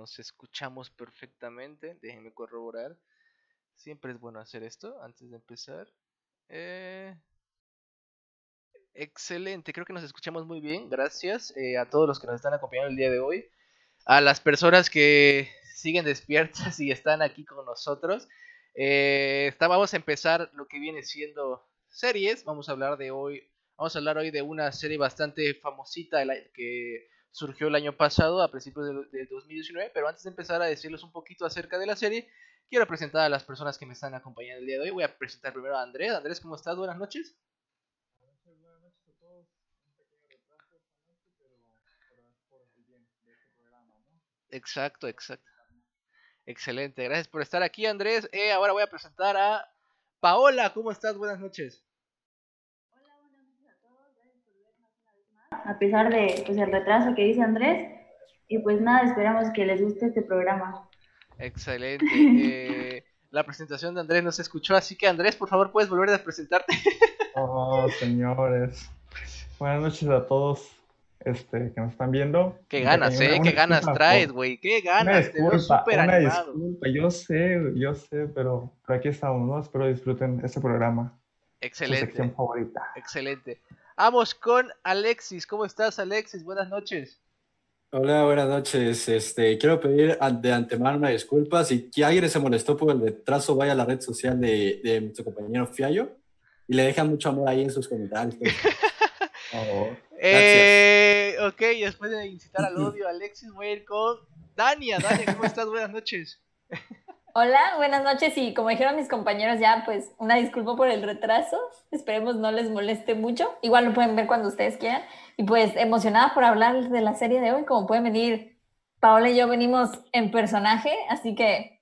nos escuchamos perfectamente. Déjenme corroborar. Siempre es bueno hacer esto antes de empezar. Eh, excelente, creo que nos escuchamos muy bien. Gracias eh, a todos los que nos están acompañando el día de hoy. A las personas que siguen despiertas y están aquí con nosotros. Eh, vamos a empezar lo que viene siendo series. Vamos a hablar de hoy. Vamos a hablar hoy de una serie bastante famosita que surgió el año pasado, a principios del 2019. Pero antes de empezar a decirles un poquito acerca de la serie, quiero presentar a las personas que me están acompañando el día de hoy. Voy a presentar primero a Andrés. Andrés, ¿cómo estás? Buenas noches. De este. Exacto, exacto. Excelente, gracias por estar aquí, Andrés. Eh, ahora voy a presentar a Paola. ¿Cómo estás? Buenas noches. Hola, buenas noches a todos. Gracias por vernos una vez más. A pesar de pues, el retraso que dice Andrés. Y pues nada, esperamos que les guste este programa. Excelente. Eh, la presentación de Andrés no se escuchó, así que Andrés, por favor, puedes volver a presentarte. oh, señores. Buenas noches a todos este, que nos están viendo. Qué ganas, ¿eh? Qué ganas traes, güey. Qué ganas. Una disculpa, una disculpa. Yo sé, yo sé, pero, pero aquí estamos, ¿no? Espero disfruten este programa. Excelente. Su sección favorita. Excelente. Vamos con Alexis. ¿Cómo estás, Alexis? Buenas noches. Hola, buenas noches. Este, quiero pedir de antemano una disculpa. Si alguien se molestó por el retraso, vaya a la red social de, de nuestro compañero Fiallo y le dejan mucho amor ahí en sus comentarios. eh, ok, después de incitar al odio, Alexis, voy a ir con Dania. Dania, ¿cómo estás? Buenas noches. Hola, buenas noches y como dijeron mis compañeros ya, pues una disculpa por el retraso. Esperemos no les moleste mucho. Igual lo pueden ver cuando ustedes quieran. Y pues emocionada por hablar de la serie de hoy, como pueden venir, Paola y yo venimos en personaje, así que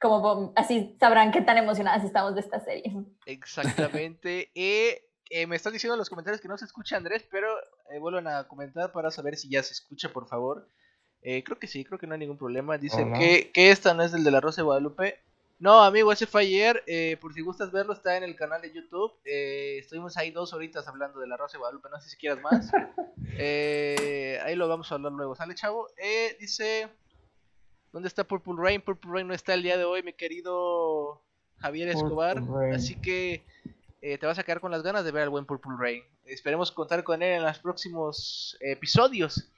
como así sabrán qué tan emocionadas estamos de esta serie. Exactamente. eh, me están diciendo en los comentarios que no se escucha Andrés, pero eh, vuelvan a comentar para saber si ya se escucha, por favor. Eh, creo que sí, creo que no hay ningún problema. Dice que, que esta no es del de la Rosa de Guadalupe. No, amigo, ese fue ayer. Eh, por si gustas verlo, está en el canal de YouTube. Eh, estuvimos ahí dos horitas hablando de la Rosa de Guadalupe. No sé si quieras más. Eh, ahí lo vamos a hablar luego. ¿Sale, chavo? dice: ¿Dónde está Purple Rain? Purple Rain no está el día de hoy, mi querido Javier Escobar. Así que te vas a quedar con las ganas de ver al buen Purple Rain. Esperemos contar con él en los próximos episodios.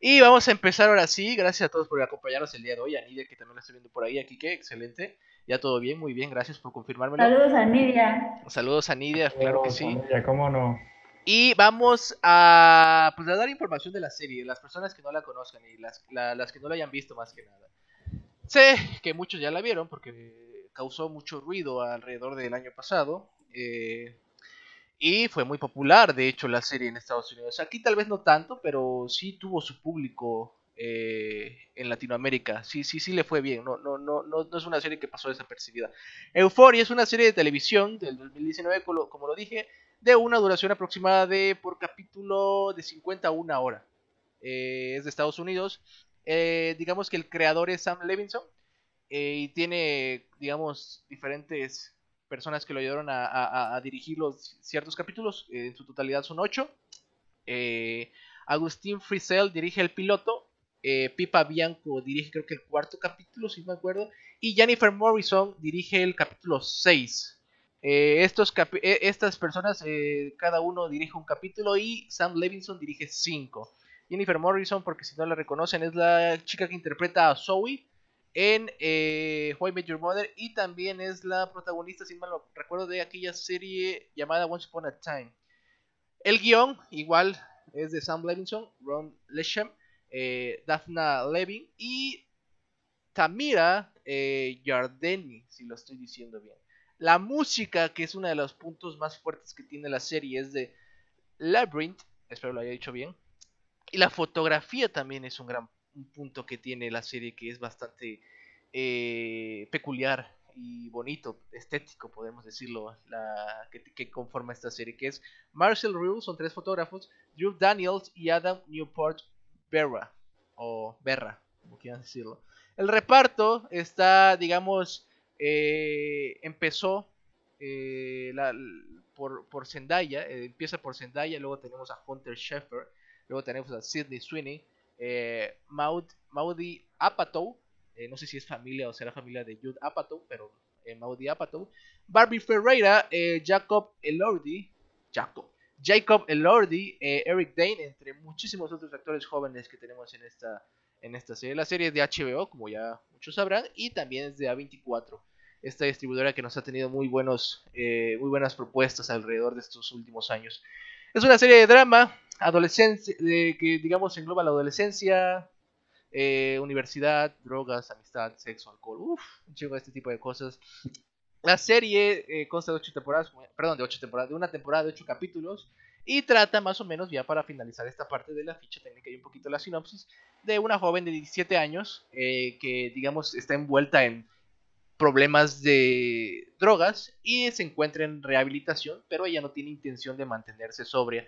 Y vamos a empezar ahora sí. Gracias a todos por acompañarnos el día de hoy. A Nidia, que también lo estoy viendo por ahí. Aquí, que excelente. Ya todo bien, muy bien. Gracias por confirmármelo. Saludos a Nidia. Saludos a Nidia, claro que sí. Nidia, ¿cómo no? Y vamos a, pues, a dar información de la serie. Las personas que no la conozcan y las, las que no la hayan visto más que nada. Sé que muchos ya la vieron porque causó mucho ruido alrededor del año pasado. Eh, y fue muy popular, de hecho, la serie en Estados Unidos. Aquí tal vez no tanto, pero sí tuvo su público eh, en Latinoamérica. Sí, sí, sí le fue bien. No, no, no, no, no es una serie que pasó desapercibida. Euphoria es una serie de televisión del 2019, como lo dije, de una duración aproximada de por capítulo de 50 a una hora. Eh, es de Estados Unidos. Eh, digamos que el creador es Sam Levinson y tiene, digamos, diferentes personas que lo ayudaron a, dirigir los ciertos capítulos. Eh, en su totalidad son ocho. Eh, Agustín Frisell dirige el piloto. Eh, Pipa Bianco dirige creo que el cuarto capítulo, si me acuerdo. Y Jennifer Morrison dirige el capítulo 6. estos estas personas, cada uno dirige un capítulo y Sam Levinson dirige 5. Jennifer Morrison, porque si no la reconocen, es la chica que interpreta a Zoe en eh, Why Met Your Mother y también es la protagonista, si mal no recuerdo, de aquella serie llamada Once Upon a Time. El guion, igual, es de Sam Levinson, Ron Lesham, eh, Daphna Levin y Tamira eh, si lo estoy diciendo bien. La música, que es uno de los puntos más fuertes que tiene la serie, es de Labyrinth, espero lo haya dicho bien. Y la fotografía también es un gran un punto que tiene la serie que es bastante eh, peculiar y bonito, estético, podemos decirlo, la, que, conforma esta serie, que es Marcel Rue, son tres fotógrafos, Drew Daniels y Adam Newport Berra, o Berra, como quieran decirlo. El reparto está, digamos, eh, empezó eh, por, por Zendaya, empieza por Zendaya, luego tenemos a Hunter Sheffer, luego tenemos a Sidney Sweeney, eh, Maudi Apatow, eh, no sé si es familia o será familia de Jude Apatow, pero eh, Maudi Apatow, Barbie Ferreira, eh, Jacob Elordi, Jacob, Jacob Elordi, Eric Dane, entre muchísimos otros actores jóvenes que tenemos en esta, en esta serie. La serie es de HBO, como ya muchos sabrán, y también es de A24 esta distribuidora que nos ha tenido muy, buenos, muy buenas propuestas alrededor de estos últimos años. Es una serie de drama, adolescencia, que digamos engloba la adolescencia, eh, universidad, drogas, amistad, sexo, alcohol, uff, un chingo este tipo de cosas. La serie eh, consta de ocho temporadas, perdón, de ocho temporadas, de una temporada de ocho capítulos y trata más o menos ya para finalizar esta parte de la ficha técnica y un poquito la sinopsis de una joven de 17 años eh, que digamos está envuelta en problemas de drogas y se encuentra en rehabilitación, pero ella no tiene intención de mantenerse sobria.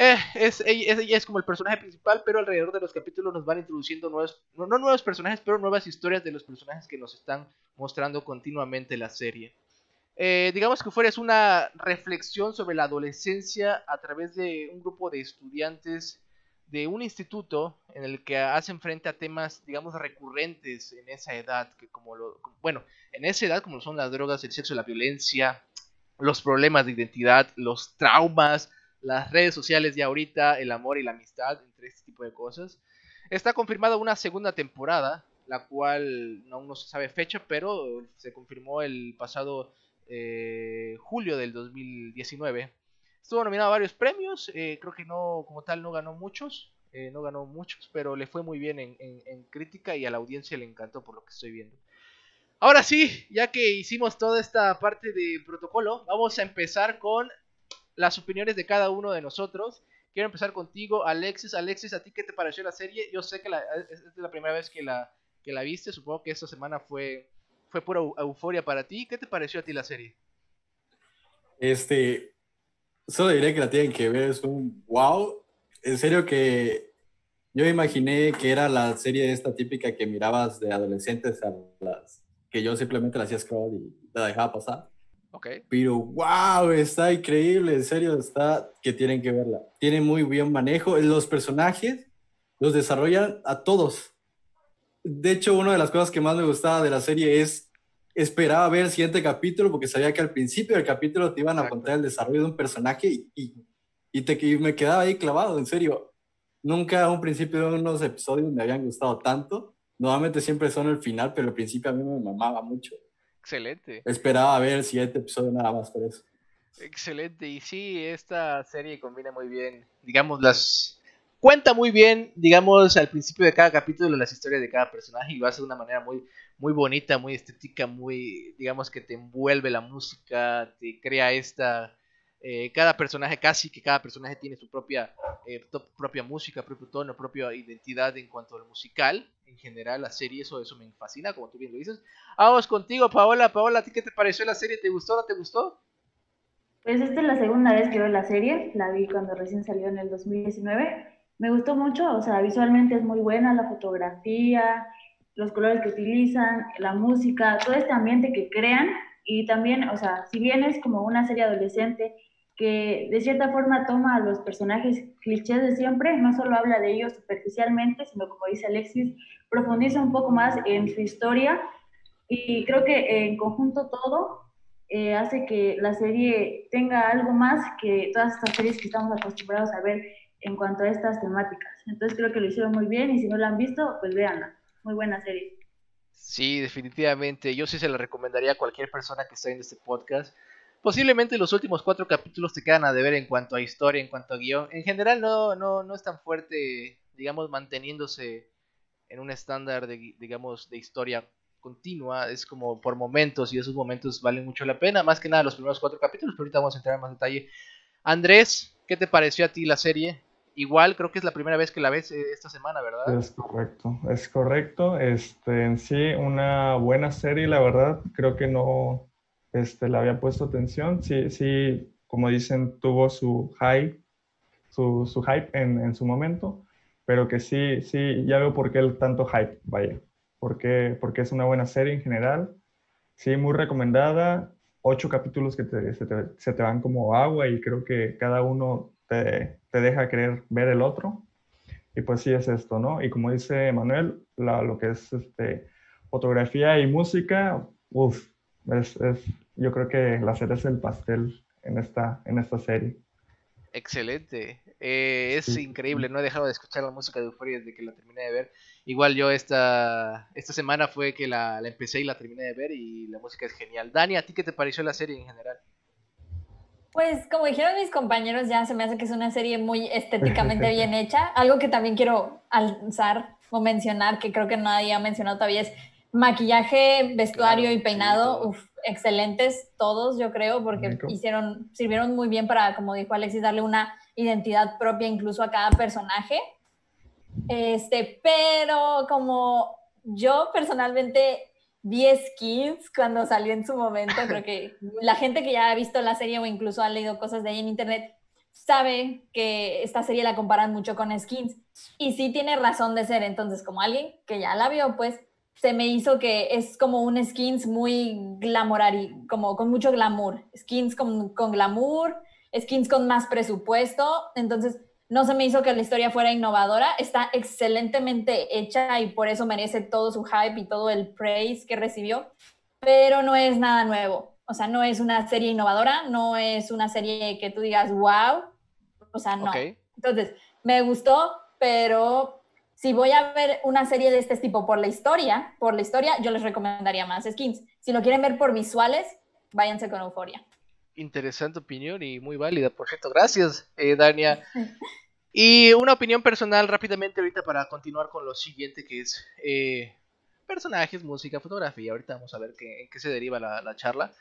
Eh, es, ella, es, como el personaje principal, pero alrededor de los capítulos nos van introduciendo nuevos, no, nuevos personajes, pero nuevas historias de los personajes que nos están mostrando continuamente la serie. Eh, digamos que fuera es una reflexión sobre la adolescencia a través de un grupo de estudiantes de un instituto en el que hacen frente a temas, digamos, recurrentes en esa edad, que como lo, bueno, en esa edad como son las drogas, el sexo, la violencia, los problemas de identidad, los traumas, las redes sociales de ahorita, el amor y la amistad, entre este tipo de cosas. Está confirmada una segunda temporada, la cual aún no se sabe fecha, pero se confirmó el pasado eh, julio del 2019. Estuvo nominado a varios premios, eh, creo que no, como tal, no ganó muchos, eh, no ganó muchos, pero le fue muy bien en, en crítica y a la audiencia le encantó por lo que estoy viendo. Ahora sí, ya que hicimos toda esta parte de protocolo, vamos a empezar con las opiniones de cada uno de nosotros. Quiero empezar contigo, Alexis. Alexis, ¿a ti qué te pareció la serie? Yo sé que es la primera vez que la, que la viste. Supongo que esta semana fue, fue pura euforia para ti. ¿Qué te pareció a ti la serie? Este, solo diré que la tienen que ver. Es un wow. En serio que yo imaginé que era la serie esta típica que mirabas de adolescentes a las que yo simplemente la hacía scroll y la dejaba pasar. Pero wow, está increíble, en serio, está que tienen que verla. Tiene muy bien manejo. Los personajes los desarrollan a todos. De hecho, una de las cosas que más me gustaba de la serie es esperaba ver el siguiente capítulo porque sabía que al principio del capítulo te iban a contar el desarrollo de un personaje y, y, te, y me quedaba ahí clavado, en serio. Nunca a un principio de unos episodios me habían gustado tanto. Normalmente siempre son el final, pero al principio a mí me mamaba mucho. Excelente. Esperaba ver el siguiente episodio nada más por eso. Excelente. Y sí, esta serie combina muy bien, digamos, las... Cuenta muy bien, digamos, al principio de cada capítulo las historias de cada personaje y lo hace de una manera muy, muy bonita, muy estética, muy, digamos, que te envuelve la música, te crea esta eh, cada personaje, casi que cada personaje tiene su propia, eh, propia música, propio tono, propia identidad en cuanto al musical. En general, la serie, eso, eso me fascina, como tú bien lo dices. Vamos contigo, Paola. Paola, ¿a ti qué te pareció la serie? ¿Te gustó o no te gustó? Pues esta es la segunda vez que veo la serie. La vi cuando recién salió en el 2019. Me gustó mucho, o sea, visualmente es muy buena, la fotografía, los colores que utilizan, la música, todo este ambiente que crean. Y también, o sea, si bien es como una serie adolescente, que de cierta forma toma a los personajes clichés de siempre, no solo habla de ellos superficialmente, sino como dice Alexis, profundiza un poco más en su historia y creo que en conjunto todo eh, hace que la serie tenga algo más que todas estas series que estamos acostumbrados a ver en cuanto a estas temáticas. Entonces creo que lo hicieron muy bien y si no la han visto, pues véanla. Muy buena serie. Sí, definitivamente. Yo sí se la recomendaría a cualquier persona que esté en este podcast Posiblemente los últimos cuatro capítulos te quedan a deber en cuanto a historia, en cuanto a guion. En general no, no, no es tan fuerte, digamos, manteniéndose en un estándar de, digamos, de historia continua. Es como por momentos y esos momentos valen mucho la pena. Más que nada los primeros cuatro capítulos, pero ahorita vamos a entrar en más detalle. Andrés, ¿qué te pareció a ti la serie? Igual creo que es la primera vez que la ves eh, esta semana, ¿verdad? Es correcto, es correcto. Este, en sí, una buena serie, la verdad. Creo que no, este, le había puesto atención. Sí, sí, como dicen, tuvo su hype, su, su hype en, en, su momento, pero que sí, sí, ya veo por qué el tanto hype, vaya, porque, porque es una buena serie en general. Sí, muy recomendada. Ocho capítulos que se, te, se, te, van como agua y creo que cada uno te, te deja querer ver el otro. y pues sí es esto, ¿no? Y como dice Manuel, la, lo que es este, fotografía y música, uff, es, es, yo creo que la cereza el pastel en esta, en esta serie. Excelente. Eh, es increíble, no he dejado de escuchar la música de Euphoria desde que la terminé de ver. Igual yo esta, esta semana fue que la, la, empecé y la terminé de ver y la música es genial. Dani, ¿a ti qué te pareció la serie en general? Pues como dijeron mis compañeros, ya se me hace que es una serie muy estéticamente bien hecha. Algo que también quiero alzar o mencionar, que creo que nadie ha mencionado todavía, es maquillaje, vestuario claro, y peinado. Sí, Uf, excelentes todos, yo creo, porque hicieron, sirvieron muy bien para, como dijo Alexis, darle una identidad propia incluso a cada personaje. Este, pero como yo personalmente vi skins cuando salió en su momento, creo que la gente que ya ha visto la serie o incluso ha leído cosas de ahí en internet sabe que esta serie la comparan mucho con skins y sí tiene razón de ser, entonces como alguien que ya la vio, pues se me hizo que es como un skins muy glamorari, como con mucho glamour, skins con, con glamour, skins con más presupuesto, entonces no se me hizo que la historia fuera innovadora, está excelentemente hecha y por eso merece todo su hype y todo el praise que recibió, pero no es nada nuevo, o sea, no es una serie innovadora, no es una serie que tú digas, wow, o sea, no. Okay. Entonces, me gustó, pero si voy a ver una serie de este tipo por la historia, por la historia, yo les recomendaría más skins. Si lo quieren ver por visuales, váyanse con Euforia. Interesante opinión y muy válida, por cierto. Gracias, eh, Dania. Y una opinión personal rápidamente ahorita para continuar con lo siguiente que es eh, personajes, música, fotografía. Ahorita vamos a ver qué, en qué se deriva la, la charla.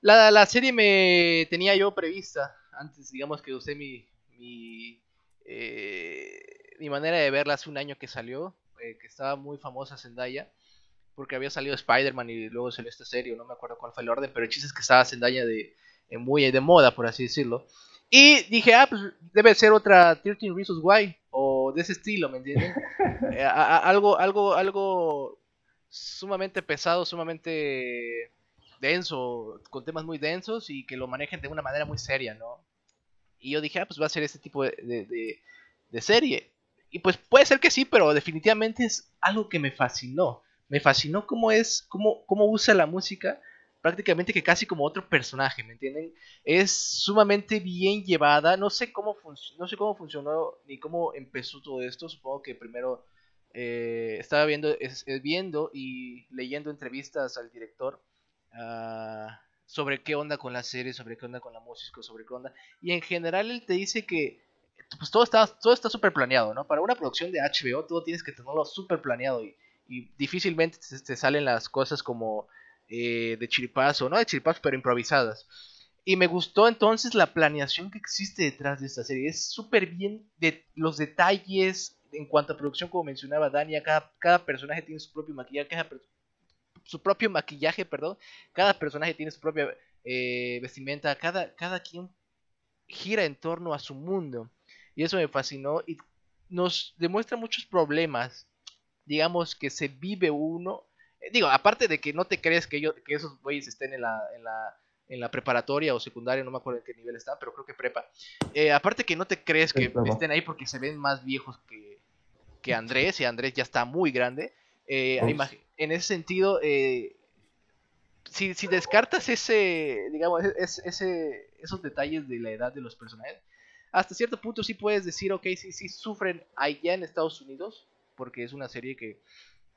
La, la, serie me tenía yo prevista antes, digamos que usé mi, mi eh, mi manera de verla hace un año que salió, eh, que estaba muy famosa Zendaya, porque había salido Spider-Man y luego salió esta serie, no me acuerdo cuál fue el orden, pero el chiste es que estaba Zendaya de, eh, muy de moda, por así decirlo. Y dije, ah, pues debe ser otra 13 Reasons Why, o de ese estilo, ¿me entienden? eh, a, a, algo, algo, algo sumamente pesado, sumamente denso, con temas muy densos y que lo manejen de una manera muy seria, ¿no? Y yo dije, ah, pues va a ser este tipo de, de, serie. Y pues puede ser que sí, pero definitivamente es algo que me fascinó. Me fascinó cómo es, cómo, cómo usa la música prácticamente que casi como otro personaje, ¿me entienden? Es sumamente bien llevada, no sé cómo, no sé cómo funcionó ni cómo empezó todo esto, supongo que primero eh, estaba viendo, es, viendo y leyendo entrevistas al director sobre qué onda con la serie, sobre qué onda con la música, sobre qué onda, y en general él te dice que pues todo está todo está súper planeado, ¿no? Para una producción de HBO todo tienes que tenerlo súper planeado y, difícilmente te, salen las cosas como eh, de chiripazo, no de chiripazo, pero improvisadas. Y me gustó entonces la planeación que existe detrás de esta serie. Es súper bien de los detalles en cuanto a producción, como mencionaba Dania, cada, cada personaje tiene su propio maquillaje, su propio maquillaje, perdón, cada personaje tiene su propia eh, vestimenta, cada, cada quien gira en torno a su mundo. Y eso me fascinó y nos demuestra muchos problemas, digamos, que se vive uno. Eh, digo, aparte de que no te crees que, ellos, que esos güeyes estén en la, en, la, en la preparatoria o secundaria, no me acuerdo en qué nivel están, pero creo que prepa. Eh, aparte que no te crees que estén ahí porque se ven más viejos que, que Andrés, y Andrés ya está muy grande. Eh, en ese sentido, eh, si, si, descartas ese, digamos, ese, ese, esos detalles de la edad de los personajes, hasta cierto punto sí puedes decir, ok, sí, sí sufren allá en Estados Unidos, porque es una serie que,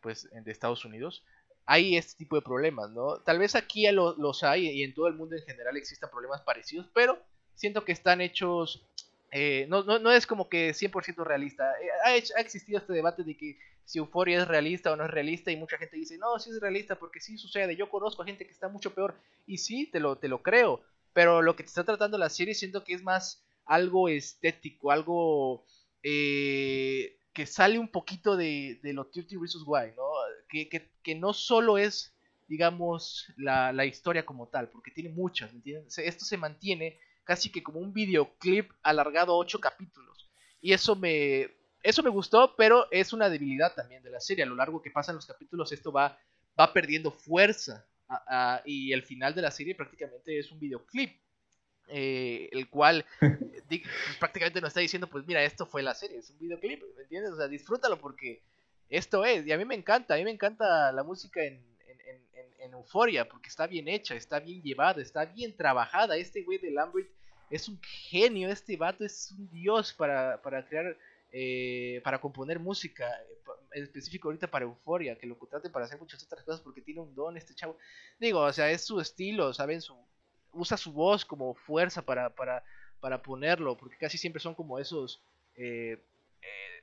pues, de Estados Unidos, hay este tipo de problemas, ¿no? Tal vez aquí lo, los hay y en todo el mundo en general existan problemas parecidos, pero siento que están hechos, eh, no, no, no, es como que 100% realista. Eh, ha, existido este debate de que si Euforia es realista o no es realista y mucha gente dice, no, sí es realista porque sí sucede, yo conozco a gente que está mucho peor y sí, te lo, te lo creo, pero lo que te está tratando la serie siento que es más algo estético, algo eh, que sale un poquito de, de lo 30 Reasons Why, ¿no? Que, que, que, no solo es, digamos, la, la historia como tal, porque tiene muchas, ¿me entiendes? Esto se mantiene casi que como un videoclip alargado a 8 capítulos. Y eso me, eso me gustó, pero es una debilidad también de la serie. A lo largo que pasan los capítulos, esto va, va perdiendo fuerza. A, a, y el final de la serie prácticamente es un videoclip. eh, el cual di- pues, prácticamente nos está diciendo, pues mira, esto fue la serie, es un videoclip, ¿me entiendes? O sea, disfrútalo porque esto es, y a mí me encanta, a mí me encanta la música en, en, en, en- en Euforia, porque está bien hecha, está bien llevada, está bien trabajada, este güey de Lambert es un genio, este vato es un dios para, para crear, eh, para componer música, eh, en específico ahorita para Euforia, que lo contraten para hacer muchas otras cosas porque tiene un don este chavo. Digo, o sea, es su estilo, ¿saben? Usa su voz como fuerza para, para, para ponerlo, porque casi siempre son como esos, eh,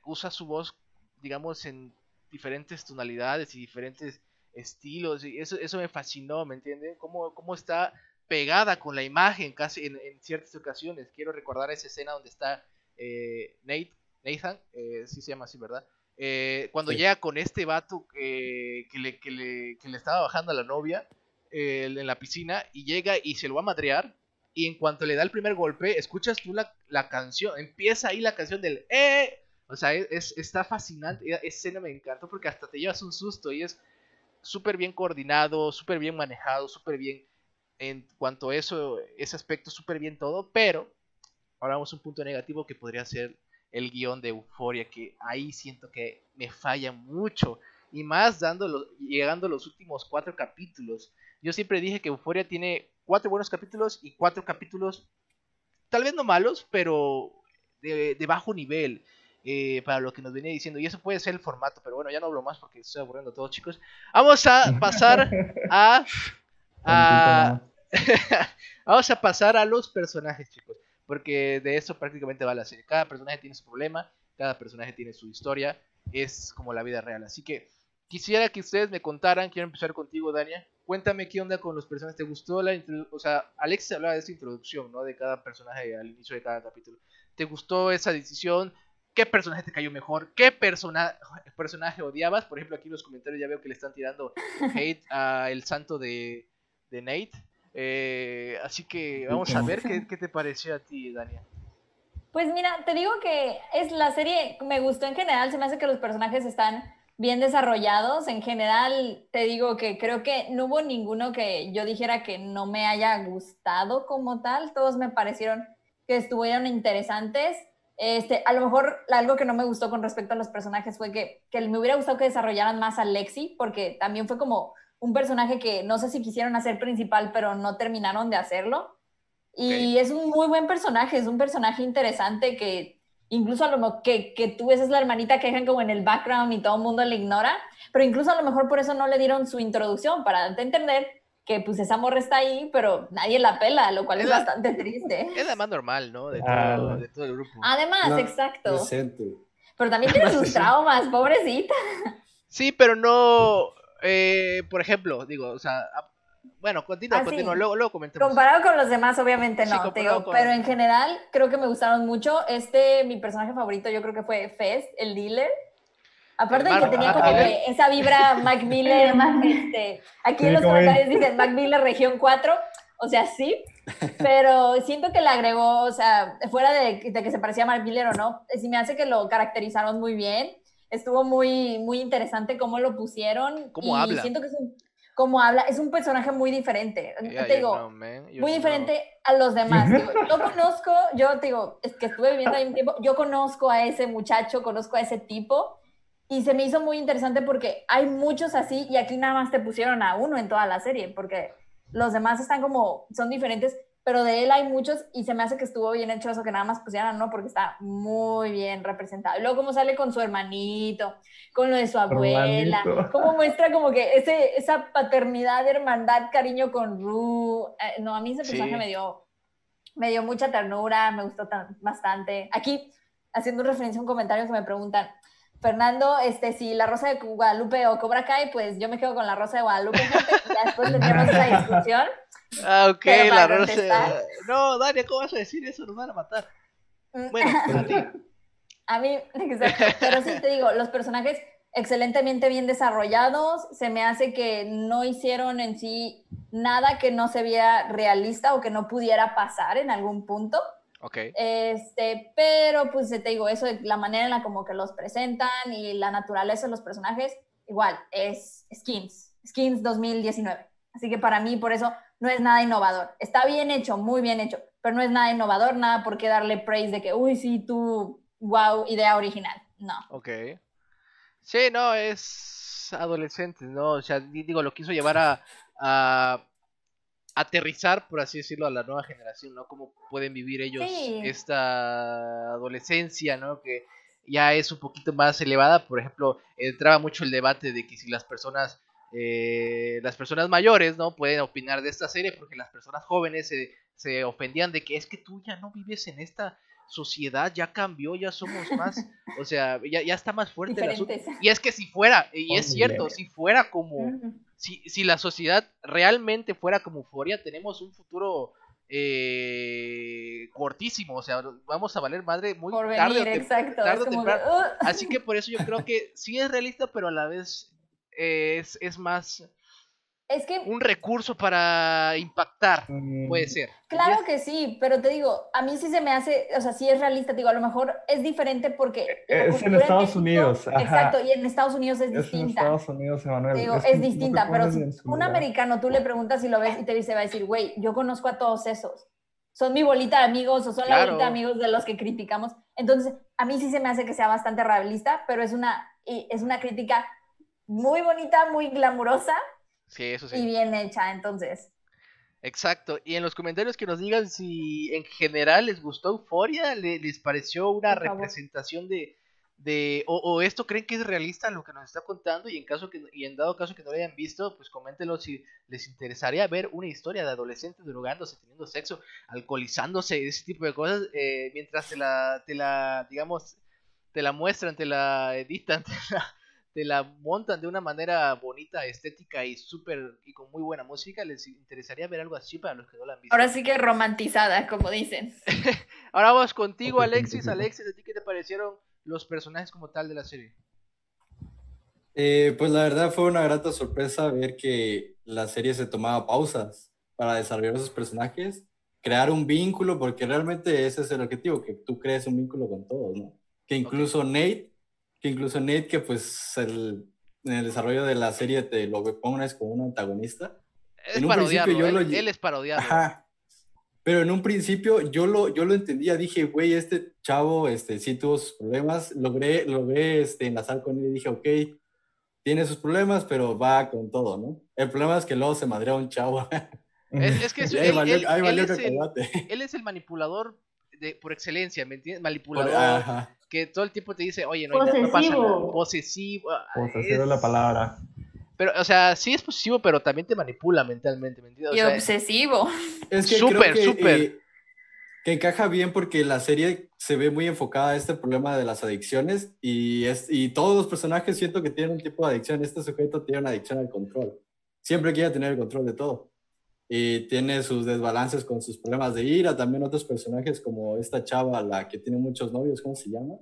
usa su voz, digamos, en diferentes tonalidades y diferentes estilos, y eso, eso me fascinó, ¿me entienden? Cómo, cómo está pegada con la imagen casi en, en ciertas ocasiones. Quiero recordar esa escena donde está eh, Nate, Nathan, eh, sí se llama así, ¿verdad? Eh, cuando Sí. llega con este vato que, le, que, le, que le estaba bajando a la novia en la piscina y llega y se lo va a madrear. Y en cuanto le da el primer golpe, escuchas tú la, la canción, empieza ahí la canción del ¡Eh! O sea, es, es- está fascinante. Esa escena me encantó porque hasta te llevas un susto y es súper bien coordinado, súper bien manejado, súper bien en cuanto a eso, ese aspecto, súper bien todo. Pero ahora vamos a un punto negativo que podría ser el guion de Euforia, que ahí siento que me falla mucho. Y más dando llegando a los últimos cuatro capítulos. Yo siempre dije que Euforia tiene cuatro buenos capítulos y cuatro capítulos, tal vez no malos, pero de, de bajo nivel. eh, para lo que nos venía diciendo. Y eso puede ser el formato, pero bueno, ya no hablo más porque estoy aburriendo a todos, chicos. Vamos a pasar a. a vamos a pasar a los personajes, chicos. Porque de eso prácticamente va la serie. Cada personaje tiene su problema, cada personaje tiene su historia. Es como la vida real. Así que quisiera que ustedes me contaran. Quiero empezar contigo, Dania. Cuéntame qué onda con los personajes. ¿Te gustó la introducción? O sea, Alex hablaba de esta introducción, ¿no? De cada personaje al inicio de cada capítulo. ¿Te gustó esa decisión? ¿Qué personaje te cayó mejor? ¿Qué persona personaje odiabas? Por ejemplo, aquí en los comentarios ya veo que le están tirando hate a el santo de, de Nate. Eh, así que vamos a ver qué, qué te pareció a ti, Dania. Pues mira, te digo que es la serie, me gustó en general, se me hace que los personajes están bien desarrollados. En general, te digo que creo que no hubo ninguno que yo dijera que no me haya gustado como tal. Todos me parecieron que estuvieron interesantes. Este, a lo mejor algo que no me gustó con respecto a los personajes fue que, que me hubiera gustado que desarrollaran más a Lexi, porque también fue como un personaje que no sé si quisieron hacer principal, pero no terminaron de hacerlo. Y es un muy buen personaje, es un personaje interesante que incluso a lo mejor que, que tú ves es la hermanita que dejan como en el background y todo el mundo le ignora, pero incluso a lo mejor por eso no le dieron su introducción, para darte a entender que pues esa morra está ahí, pero nadie la pela, lo cual es, Es la- bastante triste. Es la más normal, ¿no? De todo, Ah. de todo el grupo. Además, No, exacto. Pero también tiene sus traumas, pobrecita. Sí, pero no. Eh, por ejemplo, digo, o sea. a- Bueno, continúa, Ah, sí. continúa, luego, luego comentemos. Comparado con los demás, obviamente Sí, no, te comparado digo, con- pero en general creo que me gustaron mucho. Este, mi personaje favorito, yo creo que fue Fez, el dealer. Aparte de que tenía Mark como que esa vibra Mac Miller, este, aquí Sí, en los comentarios dicen Mac Miller región 4, o sea, sí, pero siento que le agregó, o sea, fuera de, de que se parecía a Mark Miller o no, sí me hace que lo caracterizaron muy bien. Estuvo muy, muy interesante cómo lo pusieron. ¿Cómo y habla? Siento que es un, cómo habla, es un personaje muy diferente. Yeah, te digo, know, muy know. diferente a los demás. Digo, yo conozco, yo te digo, es que estuve viviendo ahí un tiempo, yo conozco a ese muchacho, conozco a ese tipo, y se me hizo muy interesante porque hay muchos así, y aquí nada más te pusieron a uno en toda la serie, porque los demás están como, son diferentes, pero de él hay muchos, y se me hace que estuvo bien hecho eso, que nada más pusieran a uno, porque está muy bien representado. Y luego cómo sale con su hermanito, con lo de su abuela, Hermanito. cómo muestra como que ese, esa paternidad, hermandad, cariño con Ru. Eh, no, a mí ese Sí. personaje me dio, me dio mucha ternura, me gustó tan- bastante. Aquí, haciendo referencia a un comentario que me preguntan, Fernando, este, si la Rosa de Guadalupe o Cobra Kai, pues yo me quedo con la Rosa de Guadalupe, gente, y después tendremos esa discusión. Ah, ok, Pero la para contestar- No, Dania, ¿cómo vas a decir eso? Nos van a matar. Mm, Bueno, a ti. A mí, exacto. Pero sí te digo, los personajes excelentemente bien desarrollados. Se me hace que no hicieron en sí nada que no se viera realista o que no pudiera pasar en algún punto. Ok. Este, pero pues te digo, eso de la manera en la como que los presentan y la naturaleza de los personajes, igual, es Skins, Skins 2019. Así que para mí, por eso, no es nada innovador. Está bien hecho, muy bien hecho, pero no es nada innovador, nada por qué darle praise de que, uy, sí, tú, wow, idea original. No. Ok. Sí, no, es adolescente, ¿no? O sea, digo, lo quiso llevar a, a aterrizar, por así decirlo, a la nueva generación, ¿no? Cómo pueden vivir ellos Sí. esta adolescencia, ¿no? Que ya es un poquito más elevada. Por ejemplo, entraba mucho el debate de que si las personas, eh, las personas mayores, ¿no? Pueden opinar de esta serie porque las personas jóvenes se, se ofendían de que es que tú ya no vives en esta sociedad, ya cambió, ya somos más, o sea, ya, ya está más fuerte el asunto. Diferentes. Y es que si fuera, y es cierto, si fuera como, si, si la sociedad realmente fuera como euforia, tenemos un futuro eh, cortísimo, o sea, vamos a valer madre muy Por tarde o venir, exacto. tarde o. "Ugh". Así que por eso yo creo que sí es realista, pero a la vez eh, es, es más es que un recurso para impactar, Mm, puede ser. Claro que sí, pero te digo, a mí sí se me hace, o sea, sí es realista, te digo, a lo mejor es diferente porque... la Es en Estados México- Unidos, ajá. Exacto, y en Estados Unidos es Es en. Estados Unidos, Emanuel. Digo, Es no distinta, pero si un lugar. americano tú le preguntas si lo ves y te dice, va a decir, güey, yo conozco a todos esos. Son mi bolita de amigos o son la bolita de amigos de los que criticamos. Entonces, a mí sí se me hace que sea bastante realista, pero es una, y es una crítica muy bonita, muy glamurosa Sí, eso sí. y bien hecha. Entonces, Exacto. Y en los comentarios que nos digan si en general les gustó Euforia, le- les pareció una representación de, de o, o esto creen que es realista lo que nos está contando y en caso que y en dado caso que no lo hayan visto, pues coméntenlo si les interesaría ver una historia de adolescentes drogándose, teniendo sexo, alcoholizándose, ese tipo de cosas, eh, mientras te la, te la, digamos, te la muestran, te la editan, te la, te la montan de una manera bonita, estética y súper y con muy buena música, les interesaría ver algo así para los que no la han visto. ahora sí que romantizada, como dicen. Ahora vamos contigo, Alexis. Alexis, ¿a ti qué te parecieron los personajes como tal de la serie? Eh, pues la verdad fue una grata sorpresa ver que la serie se tomaba pausas para desarrollar esos personajes, crear un vínculo, porque realmente ese es el objetivo, que tú crees un vínculo con todos, ¿no? Que incluso Nate, que incluso Nate, que pues el- en el desarrollo de la serie te lo pones como un antagonista. Es En un parodiarlo, yo él, lo- él es parodiarlo. Ajá. Pero en un principio yo lo, yo lo entendía, dije, güey, este chavo este, sí tuvo sus problemas, logré, logré este, enlazar con él y dije, ok, tiene sus problemas, pero va con todo, ¿no? El problema es que luego se madrea un chavo. Es, es que es- ahí él, valió, él- ahí él valió es el, él es el manipulador de, por excelencia, ¿me entiendes? Por- Manipulador, ajá. Que todo el tiempo te dice, oye, no, no pasa nada. Posesivo. Posesivo. ah, Posesivo es la palabra. Pero, o sea, sí es posesivo, pero también te manipula mentalmente, ¿me entiendes? O Y sea, obsesivo. Es que Súper, creo que, súper. eh, que encaja bien porque la serie se ve muy enfocada a este problema de las adicciones y, es, y todos los personajes siento que tienen un tipo de adicción. Este sujeto tiene una adicción al control. Siempre quiere tener el control de todo. Y tiene sus desbalances con sus problemas de ira. También otros personajes como esta chava, la que tiene muchos novios, ¿cómo se llama?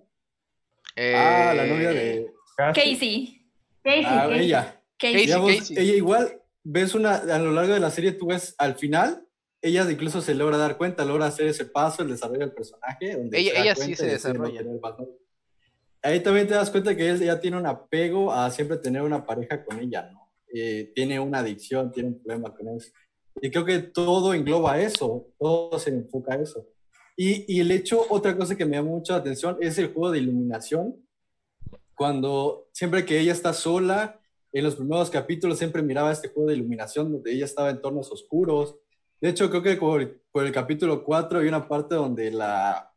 eh, Ah, la novia de... Casey. Casey, Ah, Casey. ella. Casey. Digamos, Casey. ella igual, ves una, a lo largo de la serie, tú ves al final, ella incluso se logra dar cuenta, logra hacer ese paso, el desarrollo del personaje. Donde Ella- ella sí se no desarrolla. novios. Ahí también te das cuenta que ella tiene un apego a siempre tener una pareja con ella, ¿no? Eh, tiene una adicción, tiene un problema con eso. Y creo que todo engloba eso, todo se enfoca a eso. Y, y el hecho, otra cosa que me llama mucho la atención es el juego de iluminación. Cuando siempre que ella está sola, en los primeros capítulos siempre miraba este juego de iluminación donde ella estaba en entornos oscuros. De hecho, creo que por, el capítulo 4 hay una parte donde la,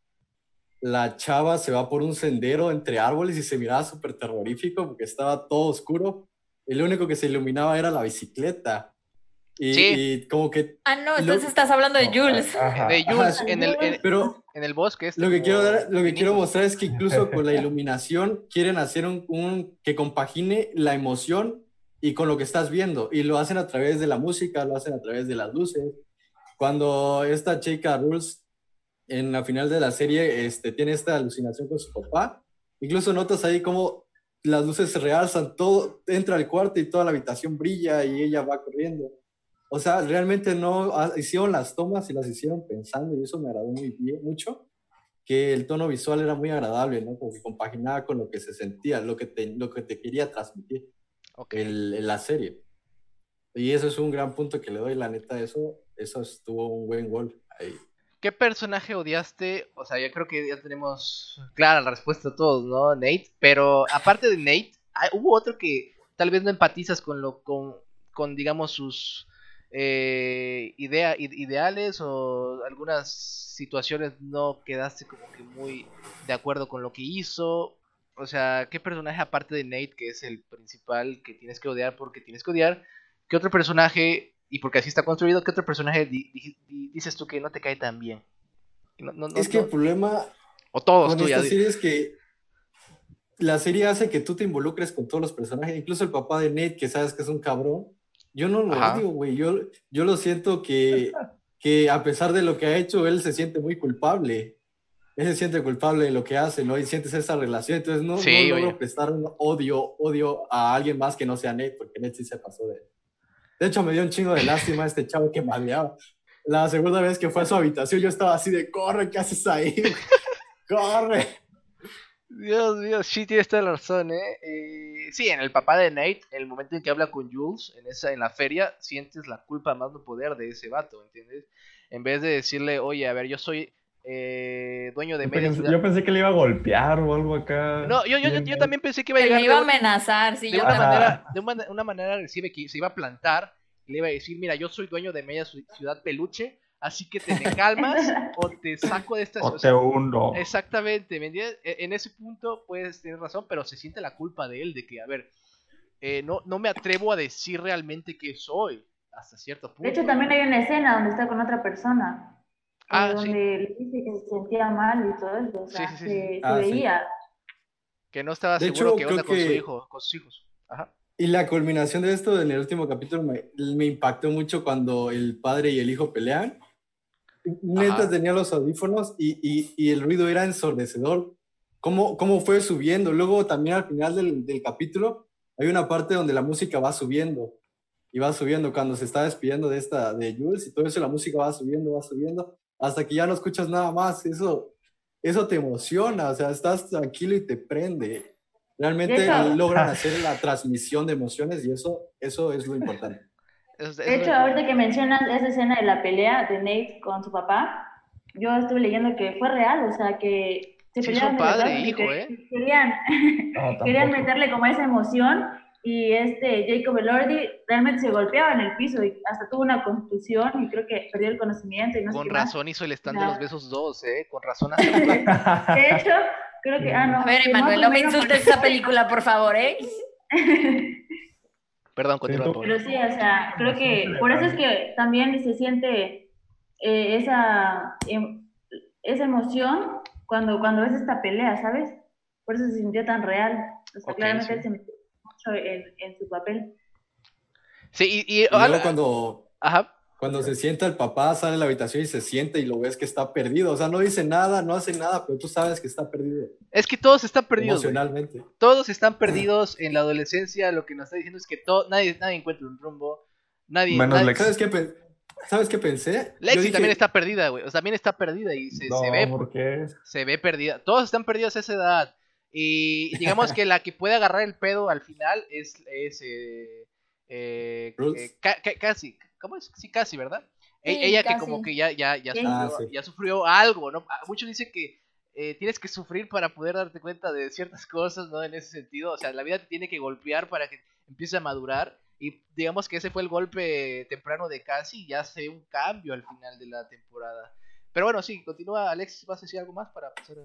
la chava se va por un sendero entre árboles y se miraba súper terrorífico porque estaba todo oscuro. Lo único que se iluminaba era la bicicleta. Y, Sí. y como que... Ah, no, Lo- entonces estás hablando de Jules. Ajá. de Jules Ajá, en el, en, Pero en el bosque. este lo que quiero dar, lo que quiero mostrar es que incluso con la iluminación quieren hacer un, un- que compagine la emoción y con lo que estás viendo y lo hacen a través de la música, lo hacen a través de las luces. Cuando esta chica Rules en la final de la serie este, tiene esta alucinación con su papá, incluso notas ahí como las luces se realzan, todo entra al cuarto y toda la habitación brilla y ella va corriendo. O sea, realmente no ah, hicieron las tomas y las hicieron pensando y eso me agradó muy bien, mucho, que el tono visual era muy agradable, ¿no? Como que compaginaba con lo que se sentía, lo que te, lo que te quería transmitir Ok. el, en la serie. Y eso es un gran punto que le doy, la neta, eso, eso estuvo un buen gol ahí. ¿Qué personaje odiaste? O sea, yo creo que ya tenemos clara la respuesta a todos, ¿no? Nate. Pero aparte de Nate, hubo otro que tal vez no empatizas con lo con, con digamos sus eh, idea, ideales o algunas situaciones no quedaste como que muy de acuerdo con lo que hizo. O sea, ¿qué personaje aparte de Nate, que es el principal que tienes que odiar porque tienes que odiar? ¿Qué otro personaje, y porque así está construido, qué otro personaje dices tú que no te cae tan bien? es que el problema o todos con esta serie es que la serie hace que tú te involucres con todos los personajes, incluso el papá de Nate, que sabes que es un cabrón. Yo no lo odio, güey. Yo, yo lo siento que, que a pesar de lo que ha hecho, él se siente muy culpable. Él se siente culpable de lo que hace, ¿no? Y sientes esa relación. Entonces no, no logro prestar un odio, odio a alguien más que no sea Nate, porque Nate sí se pasó de... De hecho, me dio un chingo de lástima este chavo que maleaba. La segunda vez que fue a su habitación, yo estaba así de, corre, ¿qué haces ahí? corre. Dios mío, sí tienes toda la razón, ¿eh? ¿eh? Sí, en el papá de Nate, en el momento en que habla con Jules, en, esa, en la feria, sientes la culpa más no poder de ese vato, ¿entiendes? En vez de decirle, oye, a ver, yo soy eh, dueño de media Yo pensé que le iba a golpear o algo acá. No, yo, yo, yo, también pensé que iba a llegar. Le iba a amenazar, sí. De, una, manera, de una, una manera agresiva que se iba a plantar, le iba a decir, mira, yo soy dueño de media ciudad peluche, Así que te me calmas o te saco de esta situación. O te hundo. Exactamente, ¿me entiendes? E, en ese punto puedes tener razón, pero se siente la culpa de él, de que, a ver, eh, no, no me atrevo a decir realmente que soy, hasta cierto punto. De hecho, también hay una escena donde está con otra persona. Ah, donde le dice que se sentía mal y todo eso. O sea, se, ah, veía. Que no estaba seguro que onda con su hijo, con sus hijos. Ajá. Y la culminación de esto en el último capítulo me, me impactó mucho cuando el padre y el hijo pelean Neta tenía los audífonos y, y, y, el ruido era ensordecedor. ¿Cómo, ¿Cómo fue subiendo? Luego también al final del, del, capítulo hay una parte donde la música va subiendo y va subiendo cuando se está despidiendo de esta de Jules y todo eso la música va subiendo, va subiendo hasta que ya no escuchas nada más. Eso, eso te emociona, o sea, estás tranquilo y te prende. Realmente logran hacer la transmisión de emociones y eso, eso es lo importante de hecho, ahorita que mencionas esa escena de la pelea de Nate con su papá, yo estuve leyendo que fue real, o sea, que se pelearon. padre e hijo, ¿eh? Querían, querían meterle como esa emoción y este Jacob Elordi realmente se golpeaba en el piso y hasta tuvo una contusión y creo que perdió el conocimiento. Y no Con razón hizo el stand de los besos dos, ¿eh? Con razón. de hecho, creo que... Ah, no, a ver, Emanuel, no me insultes esa película, por favor, ¿eh? Perdón, continúa. Pero sí, o sea, creo que por eso es que también se siente eh, esa, em, esa emoción cuando, cuando ves esta pelea, ¿sabes? Por eso se sintió tan real. O sea, claramente él se metió mucho en, en, su papel. Sí, y, y, cuando... Ajá. Cuando se sienta el papá, sale de la habitación y se siente y lo ves que está perdido. O sea, no dice nada, no hace nada, pero tú sabes que está perdido. Es que todos están perdidos. Emocionalmente. Todos están perdidos en la adolescencia. Lo que nos está diciendo es que todo, nadie, nadie encuentra un rumbo. Nadie. ¿Sabes, qué, ¿Sabes qué pensé? Lexi también está perdida, güey. O sea, también está perdida y se, se ve. ¿por qué? Se ve perdida. Todos están perdidos a esa edad. Y digamos que la que puede agarrar el pedo al final es. es eh, eh, eh casi, ¿Cómo es? Sí, casi, ¿verdad? E-, ella que como que ya, ya, ya, ah, sufrió, ya sufrió algo, ¿no? Ah, muchos dicen que eh, tienes que sufrir para poder darte cuenta de ciertas cosas, ¿no? En ese sentido, o sea, la vida te tiene que golpear para que empiece a madurar. Y digamos que ese fue el golpe temprano de Casi y ya se ve un cambio al final de la temporada. Pero bueno, sí, continúa Alexis, ¿vas a decir algo más para pasar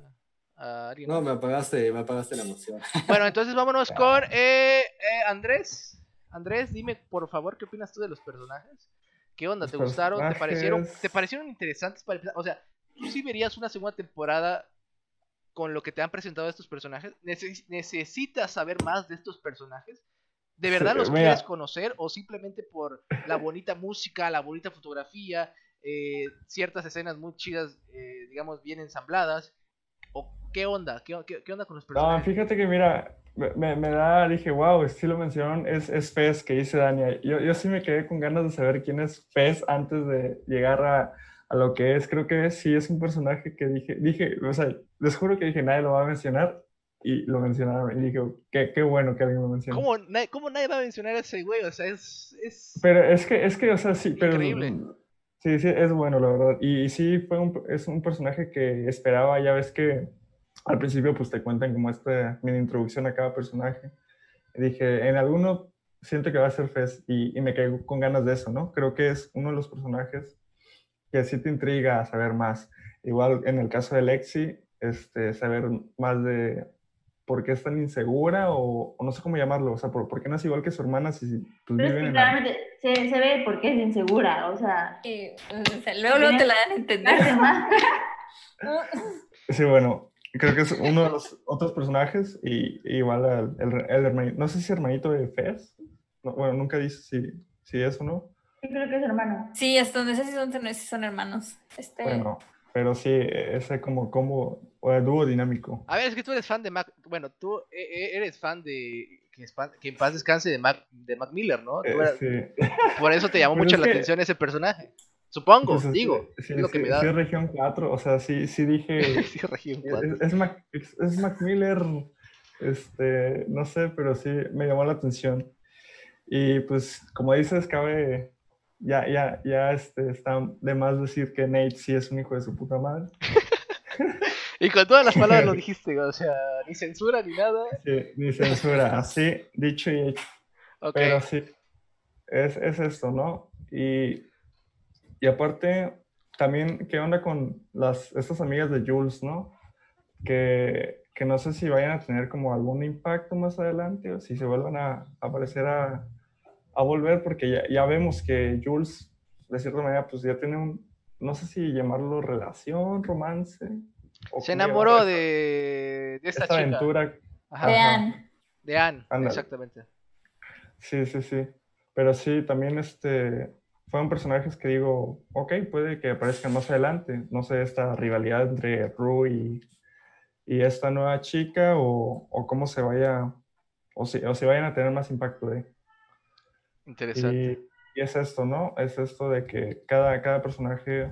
a, a No, me apagaste, me apagaste la emoción. Bueno, entonces vámonos con eh, eh, Andrés. Andrés, dime por favor qué opinas tú de los personajes. ¿Qué onda? ¿Te gustaron? ¿Te parecieron, ¿Te parecieron interesantes para O sea, ¿tú sí verías una segunda temporada con lo que te han presentado estos personajes? ¿Necesitas saber más de estos personajes? ¿De verdad los quieres conocer o simplemente por la bonita música, la bonita fotografía, eh, ciertas escenas muy chidas, eh, digamos, bien ensambladas? ¿O qué onda? ¿Qué, onda con los personajes? No, fíjate que mira, me, me, da, dije, wow, sí lo mencionaron, es, es Fez que dice Dania. Yo, yo sí me quedé con ganas de saber quién es Fez antes de llegar a, a, lo que es. Creo que sí es un personaje que dije, dije, o sea, les juro que dije, nadie lo va a mencionar. Y lo mencionaron. Y dije, qué, qué bueno que alguien lo mencione. ¿Cómo, ¿Cómo, nadie va a mencionar a ese güey? O sea, es. es... Pero es que, es que, o sea, sí, pero. Increíble. Sí, sí, es bueno, la verdad. Y, sí, fue un, es un personaje que esperaba, ya ves que al principio pues te cuentan como esta mini introducción a cada personaje. Y dije, en alguno siento que va a ser Fez y, y me caigo con ganas de eso, ¿no? Creo que es uno de los personajes que sí te intriga a saber más. Igual en el caso de Lexi, este, saber más de por qué es tan insegura o, no sé cómo llamarlo, o sea, por, qué no es igual que su hermana si pues, es que claramente se, se, ve por qué es insegura, o sea... luego, luego te la dan a entender. sí, bueno, creo que es uno de los otros personajes y, igual el, el, hermanito, no sé si hermanito de Fez, bueno, nunca dice si, si es o no. Sí, creo que es hermano. Sí, hasta donde sé si son, si son hermanos. Este... Bueno, pero sí, ese como, como dúo dinámico. A ver, es que tú eres fan de Mac, bueno, tú e, e, eres fan de que, en paz descanse de Mac, de Mac Miller, ¿no? Eh, sí. Por eso te llamó mucho la atención ese personaje. Supongo, digo. Sí, que me da. sí, región 4, o sea, sí, sí dije. sí, región 4. Es, Mac, es, Mac Miller, este, no sé, pero sí me llamó la atención. Y pues, como dices, cabe ya, ya, ya este, está de más decir que Nate sí es un hijo de su puta madre. y con todas las palabras lo dijiste, o sea, ni censura ni nada. Sí, ni censura, así, dicho y hecho. Pero sí, es, es esto, ¿no? Y, y aparte, también, ¿qué onda con las, estas amigas de Jules, ¿no? Que, que no sé si vayan a tener como algún impacto más adelante o si se vuelvan a aparecer a, a volver porque ya, ya, vemos que Jules, de cierta manera, pues ya tiene un, no sé si llamarlo relación, romance. Se enamoró de, de esta, aventura. De Anne. De Anne, exactamente. Sí, sí, sí. Pero sí, también este, fueron personajes que digo, ok, puede que aparezcan más adelante. No sé, esta rivalidad entre Rue y, y esta nueva chica o, o cómo se vaya, o si, o si vayan a tener más impacto de Interesante. Y, es esto, ¿no? Es esto de que cada, cada personaje,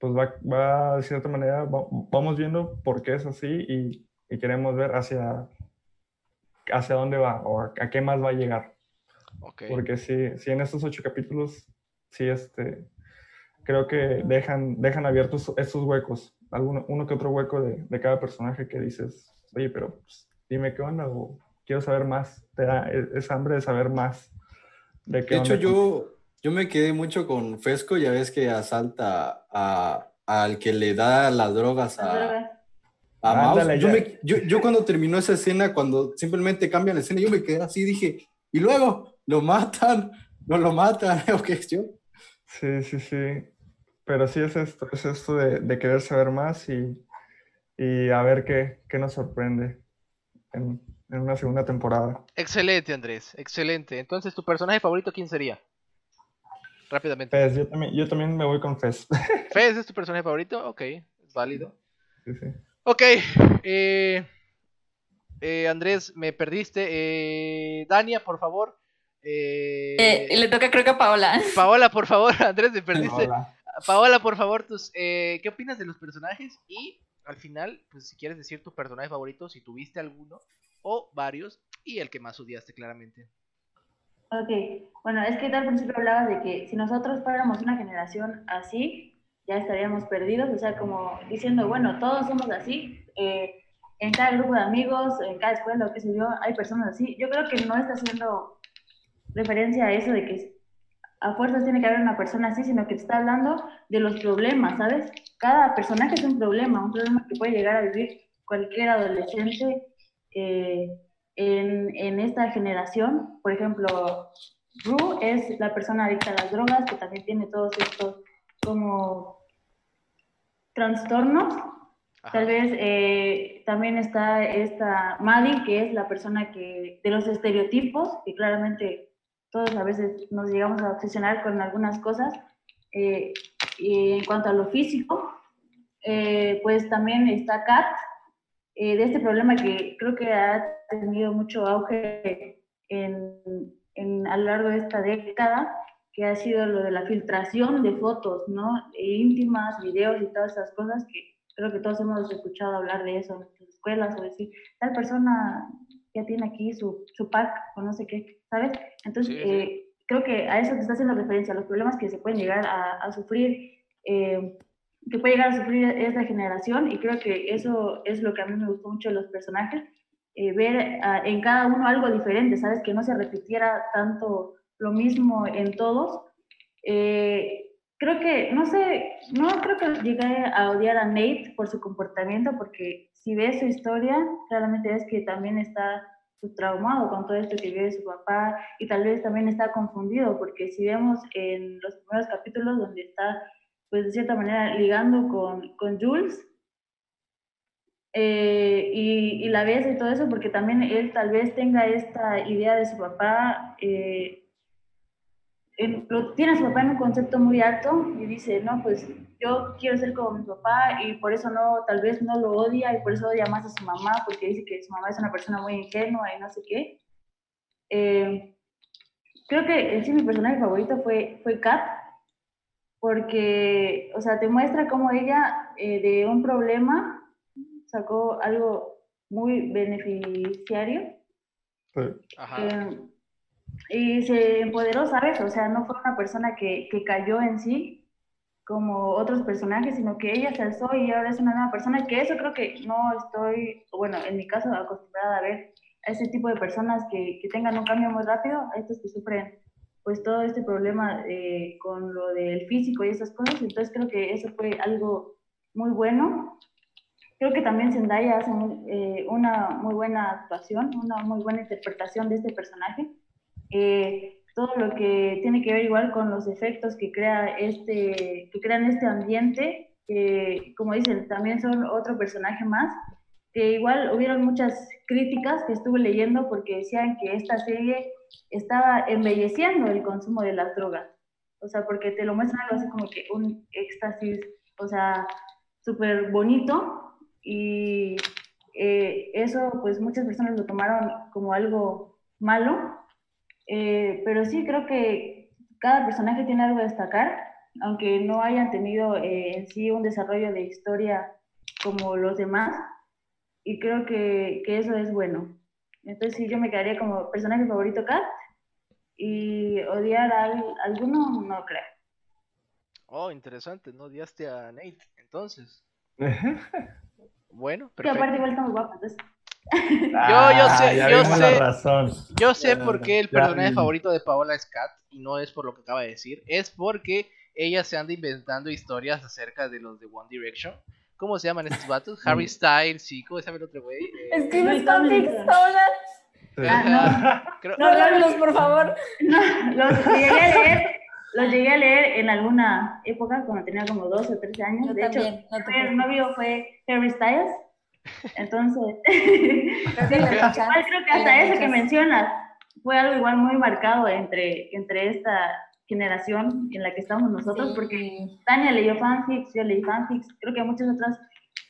pues va, va de cierta manera, vamos viendo por qué es así y, y, queremos ver hacia, hacia dónde va o a, qué más va a llegar. Okay. Porque si, si en estos ocho capítulos, sí, este, creo que dejan, dejan abiertos estos huecos, alguno, uno que otro hueco de, de cada personaje que dices, oye, pero pues, dime qué onda o quiero saber más, te da e, esa hambre de saber más. De, hecho, yo, yo me quedé mucho con Fesco, ya ves que asalta a, al que le da las drogas a, a Mouse. Yo, me, yo, yo, cuando terminó esa escena, cuando simplemente cambian la escena, yo me quedé así, dije, y luego lo matan, no lo matan, ¿o qué es yo? Sí, sí, sí. Pero sí es esto, es esto de, de querer saber más y, y a ver qué, qué nos sorprende en, en una segunda temporada. Excelente, Andrés, excelente. Entonces, ¿tu personaje favorito quién sería? Rápidamente. Fez, yo también, yo también me voy con Fez. ¿Fez es tu personaje favorito? Ok, es válido. Sí, sí. Ok, eh, eh, Andrés, me perdiste. Eh, Dania, por favor. Eh, le toca creo que a Paola. Paola, por favor, Andrés, me perdiste. Paola, por favor, tus, ¿qué opinas de los personajes? Y al final, pues si quieres decir tu personaje favorito, si tuviste alguno, o varios, y el que más odiaste claramente. Ok, bueno, es que al principio hablabas de que si nosotros fuéramos una generación así, ya estaríamos perdidos, o sea, como diciendo, bueno, todos somos así, eh, en cada grupo de amigos, en cada escuela, o qué sé yo, hay personas así. Yo creo que no está haciendo referencia a eso de que a fuerzas tiene que haber una persona así, sino que está hablando de los problemas, ¿sabes? Cada personaje es un problema, un problema que puede llegar a vivir cualquier adolescente eh, en, en, esta generación. Por ejemplo, Rue es la persona adicta a las drogas que también tiene todos estos como trastornos. Tal vez eh, también está esta Maddie, que es la persona que de los estereotipos, que claramente todos a veces nos llegamos a obsesionar con algunas cosas. Eh, y en cuanto a lo físico, pues también está Kat, eh, de este problema que creo que ha tenido mucho auge en, en, a lo largo de esta década, que ha sido lo de la filtración de fotos, ¿no? E íntimas, videos y todas esas cosas que creo que todos hemos escuchado hablar de eso en nuestras escuelas o decir, tal persona ya tiene aquí su, su pack o no sé qué, ¿sabes? Entonces, eh, creo que a eso te está haciendo referencia, a los problemas que se pueden llegar a, sufrir, eh, que puede llegar a sufrir esta generación, y creo que eso es lo que a mí me gustó mucho de los personajes, eh, ver ah, en cada uno algo diferente, ¿sabes? Que no se repitiera tanto lo mismo en todos. Eh, creo que, no sé, no creo que llegue a odiar a Nate por su comportamiento, porque si ves su historia, claramente ves que también está traumado con todo esto que vive su papá y tal vez también está confundido, porque si vemos en los primeros capítulos donde está, pues de cierta manera, ligando con, con Jules, eh, y, la ves y todo eso, porque también él tal vez tenga esta idea de su papá. Eh, lo, tiene a su papá en un concepto muy alto y dice, no, pues yo quiero ser como mi papá y por eso no, tal vez no lo odia y por eso odia más a su mamá porque dice que su mamá es una persona muy ingenua y no sé qué. Eh, creo que sí mi personaje favorito fue, fue Kat porque, o sea, te muestra cómo ella eh, de un problema sacó algo muy beneficiario. Ajá. Eh, y se empoderó, ¿sabes? O sea, no fue una persona que, que, cayó en sí como otros personajes, sino que ella se alzó y ahora es una nueva persona, que eso creo que no estoy, bueno, en mi caso acostumbrada a ver a ese tipo de personas que, que tengan un cambio muy rápido, a estos que sufren pues todo este problema eh, con lo del físico y esas cosas, entonces creo que eso fue algo muy bueno. Creo que también Zendaya hace eh, una muy buena actuación, una muy buena interpretación de este personaje eh, todo lo que tiene que ver igual con los efectos que crea este, que crean este ambiente, que como dicen, también son otro personaje más, que igual hubieron muchas críticas que estuve leyendo porque decían que esta serie estaba embelleciendo el consumo de las drogas, o sea, porque te lo muestran algo así como que un éxtasis, o sea, súper bonito y eh, eso pues muchas personas lo tomaron como algo malo eh, pero sí creo que cada personaje tiene algo a destacar, aunque no hayan tenido eh, en sí un desarrollo de historia como los demás, y creo que, que eso es bueno. Entonces sí, yo me quedaría como personaje favorito Kat, y odiar a alguno no creo. Oh, interesante, no odiaste a Nate, entonces. bueno, perfecto. Que aparte igual estamos guapos, entonces yo, yo sé, yo sé, yo sé por qué el personaje favorito de Paola es Kat y no es por lo que acaba de decir, es porque ella se anda inventando historias acerca de los de One Direction. ¿Cómo se llaman estos vatos? Harry Styles y ¿cómo se llama el otro güey? Eh, Steve. Ah, no. no, no, por favor. No, los llegué a leer, los llegué a leer en alguna época cuando tenía como 12 o 13 años. de hecho, mi novio fue Harry Styles entonces, creo que hasta eso que mencionas fue algo igual muy marcado entre, entre esta generación en la que estamos nosotros, porque Tania leyó fanfics, yo leí fanfics, creo que muchas otras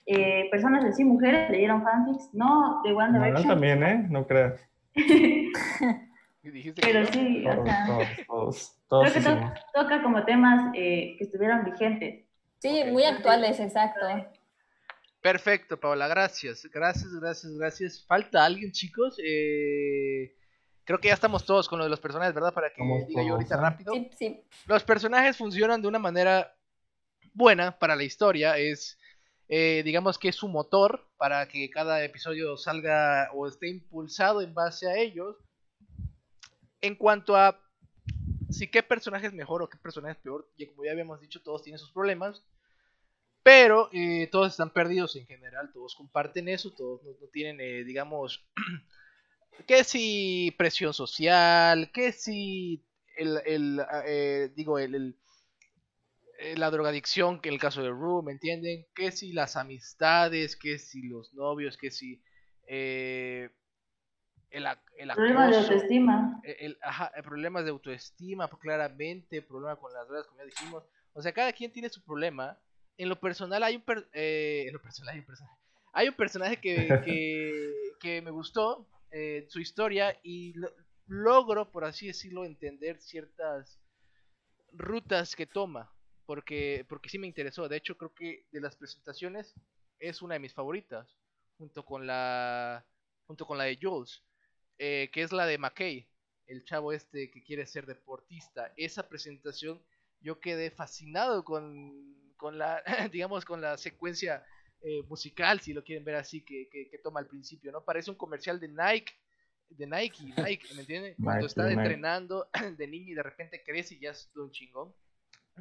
eh, personas, en sí, mujeres, leyeron fanfics, no de One Direction. No, también, ¿eh? No creas. Pero sí, o sea, todos, todos, creo que toca como temas eh, que estuvieron vigentes. Sí, muy actuales, exacto. Perfecto, Paola, gracias. Gracias, gracias, gracias. ¿Falta alguien, chicos? Eh, creo que ya estamos todos con lo de los personajes, ¿verdad? Para que diga yo ahorita rápido. Sí, sí. Los personajes funcionan de una manera buena para la historia. Es, eh, digamos que es su motor para que cada episodio salga o esté impulsado en base a ellos. En cuanto a si qué personaje es mejor o qué personaje es peor, ya como ya habíamos dicho, todos tienen sus problemas. Pero eh, todos están perdidos en general, todos comparten eso, todos no, tienen, eh, digamos, que si presión social, que si el, el eh, digo, el, la drogadicción, que en el caso de Rue, ¿me entienden? Que si las amistades, que si los novios, que si el, el Problemas de autoestima. El, ajá, problemas de autoestima, claramente, problema con las drogas, como ya dijimos. O sea, cada quien tiene su problema en lo personal hay un, eh, en lo personal hay un personaje. Hay un personaje que, que, me gustó, eh, su historia, y logro, por así decirlo, entender ciertas rutas que toma. Porque, porque sí me interesó. De hecho, creo que de las presentaciones es una de mis favoritas. Junto con la. Junto con la de Jules. Eh, que es la de McKay. el chavo este que quiere ser deportista. Esa presentación yo quedé fascinado con, con la, digamos, con la secuencia eh, musical, si lo quieren ver así, que, que, toma al principio, ¿no? Parece un comercial de Nike, de Nike, Nike, ¿me entiendes? Cuando está entrenando de niño y de repente crece y ya es un chingón.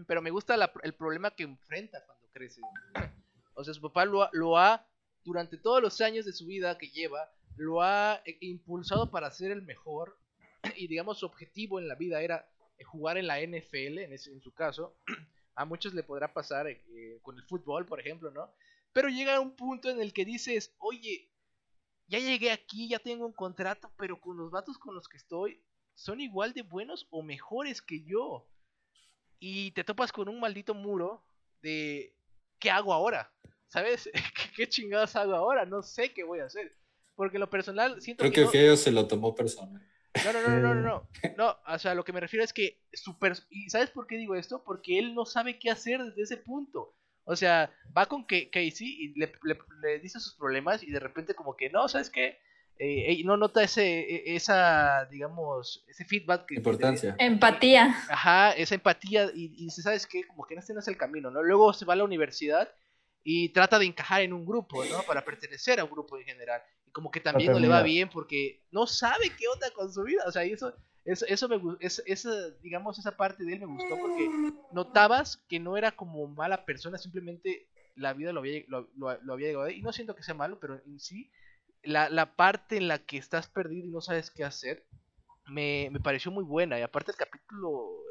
Pero me gusta el problema que enfrenta cuando crece. O sea, su papá lo, lo ha, durante todos los años de su vida que lleva, lo ha eh, impulsado para ser el mejor. Y digamos, su objetivo en la vida era eh, jugar en la NFL, en, ese, en su caso. A muchos le podrá pasar eh, con el fútbol, por ejemplo, ¿no? Pero llega a un punto en el que dices, oye, ya llegué aquí, ya tengo un contrato, pero con los vatos con los que estoy, son igual de buenos o mejores que yo. Y te topas con un maldito muro de, ¿qué hago ahora? ¿Sabes? ¿Qué, chingados hago ahora? No sé qué voy a hacer. Porque lo personal siento Creo que, que se lo tomó personal. No, no, no, no, no, no. No, o sea, lo que me refiero es que super... ¿Y sabes por qué digo esto? Porque él no sabe qué hacer desde ese punto. O sea, va con Casey y le, le, dice sus problemas y de repente como que no, ¿sabes qué? Eh, no nota ese, e, esa, digamos, ese feedback. Que, Importancia. empatía. Ajá, esa empatía y, y dice, ¿sabes qué? Como que este no es el camino, ¿no? Luego se va a la universidad y trata de encajar en un grupo, ¿no? Para pertenecer a un grupo en general. Y como que también no le va bien porque no sabe qué onda con su vida. O sea, eso, eso, eso me es, esa, digamos, esa parte de él me gustó porque notabas que no era como mala persona, simplemente la vida lo había, lo, lo, había llegado. Y no siento que sea malo, pero en sí, la, la parte en la que estás perdido y no sabes qué hacer, me, me pareció muy buena. Y aparte el capítulo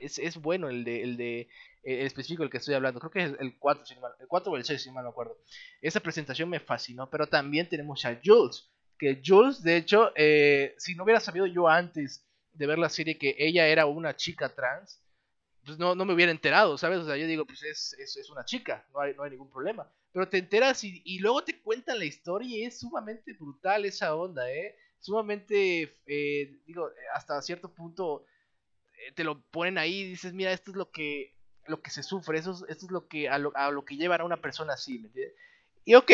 es, es bueno, el de, el de el específico del que estoy hablando, creo que es el 4, el 4 o el 6, si mal no acuerdo. Esa presentación me fascinó, pero también tenemos a Jules, que Jules, de hecho, eh, si no hubiera sabido yo antes de ver la serie que ella era una chica trans, pues no, no me hubiera enterado, ¿sabes? O sea, yo digo, pues es, es, una chica, no hay, no hay ningún problema. Pero te enteras y, luego te cuentan la historia y es sumamente brutal esa onda, ¿eh? Sumamente, eh, digo, hasta cierto punto eh, te lo ponen ahí y dices, mira, esto es lo que lo que se sufre, eso es, esto es lo que, a, lo, a lo que llevan a una persona así, ¿me entiendes? Y ok,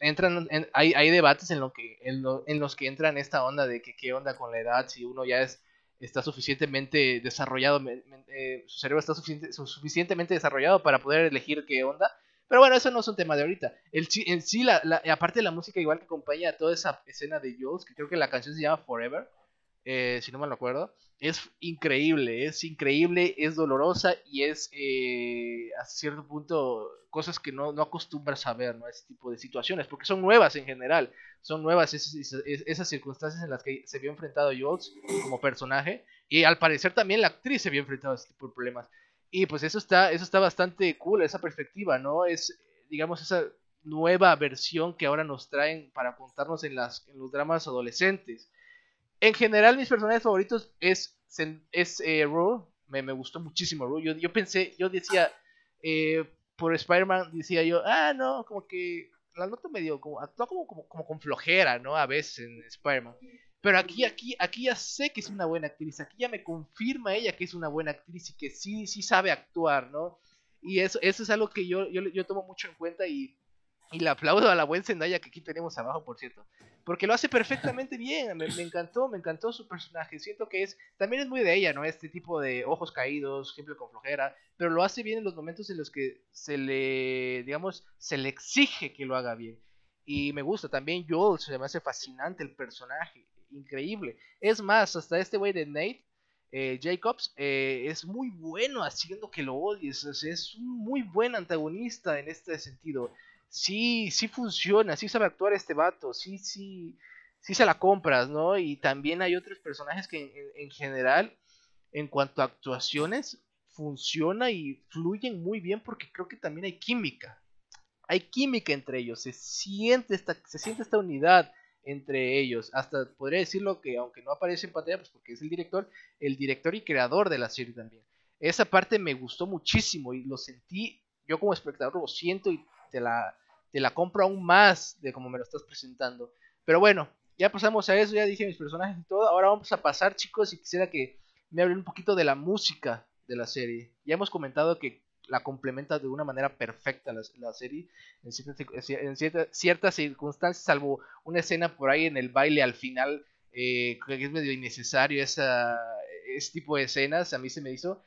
entran, hay, hay, debates en, lo que, en, en, los que entran esta onda de que qué onda con la edad, si uno ya es, está suficientemente desarrollado, eh, su cerebro está suficientemente desarrollado para poder elegir qué onda. Pero bueno, eso no es un tema de ahorita. El, en sí, la, la, aparte de la música, igual que acompaña a toda esa escena de Jules, que creo que la canción se llama Forever, eh, si no me lo acuerdo, es increíble, es increíble, es dolorosa y es eh, a cierto punto cosas que no, no, acostumbras a ver, ¿no? Ese tipo de situaciones, porque son nuevas en general, son nuevas esas, esas circunstancias en las que se vio enfrentado Jules como personaje y al parecer también la actriz se vio enfrentado a ese tipo de problemas. Y pues eso está, eso está bastante cool, esa perspectiva, ¿no? Es, digamos, esa nueva versión que ahora nos traen para contarnos en, las, en los dramas adolescentes en general, mis personajes favoritos es, es eh, Me, me, gustó muchísimo Rue. Yo, yo pensé, yo decía, eh, por Spider-Man, decía yo, ah, no, como que la nota medio, como, actúa como, como, como con flojera, ¿no? A veces en Spider-Man. Pero aquí, aquí, aquí ya sé que es una buena actriz. Aquí ya me confirma ella que es una buena actriz y que sí, sí sabe actuar, ¿no? Y eso, eso es algo que yo, yo, yo tomo mucho en cuenta y y le aplaudo a la buen Zendaya que aquí tenemos abajo, por cierto. Porque lo hace perfectamente bien. Me, encantó, me encantó su personaje. Siento que es. También es muy de ella, ¿no? Este tipo de ojos caídos, siempre con flojera. Pero lo hace bien en los momentos en los que se le. digamos, se le exige que lo haga bien. Y me gusta. También Joel se me hace fascinante el personaje. Increíble. Es más, hasta este güey de Nate. Eh, Jacobs eh, es muy bueno haciendo que lo odies. es un muy buen antagonista en este sentido sí, sí funciona, sí sabe actuar este vato, sí, sí, sí se la compras, ¿no? Y también hay otros personajes que en, general, en cuanto a actuaciones, funciona y fluyen muy bien porque creo que también hay química. Hay química entre ellos, se siente esta, se siente esta unidad entre ellos. Hasta podría decirlo que, aunque no aparece en pantalla, pues porque es el director, el director y creador de la serie también. Esa parte me gustó muchísimo y lo sentí, yo como espectador lo siento y te la, te la compro aún más de como me lo estás presentando. Pero bueno, ya pasamos a eso, ya dije mis personajes y todo. Ahora vamos a pasar, chicos, y quisiera que me hablen un poquito de la música de la serie. Ya hemos comentado que la complementa de una manera perfecta la, la serie en, ciertas, en ciertas circunstancias, salvo una escena por ahí en el baile al final eh, que es medio innecesario esa, ese tipo de escenas, a mí se me hizo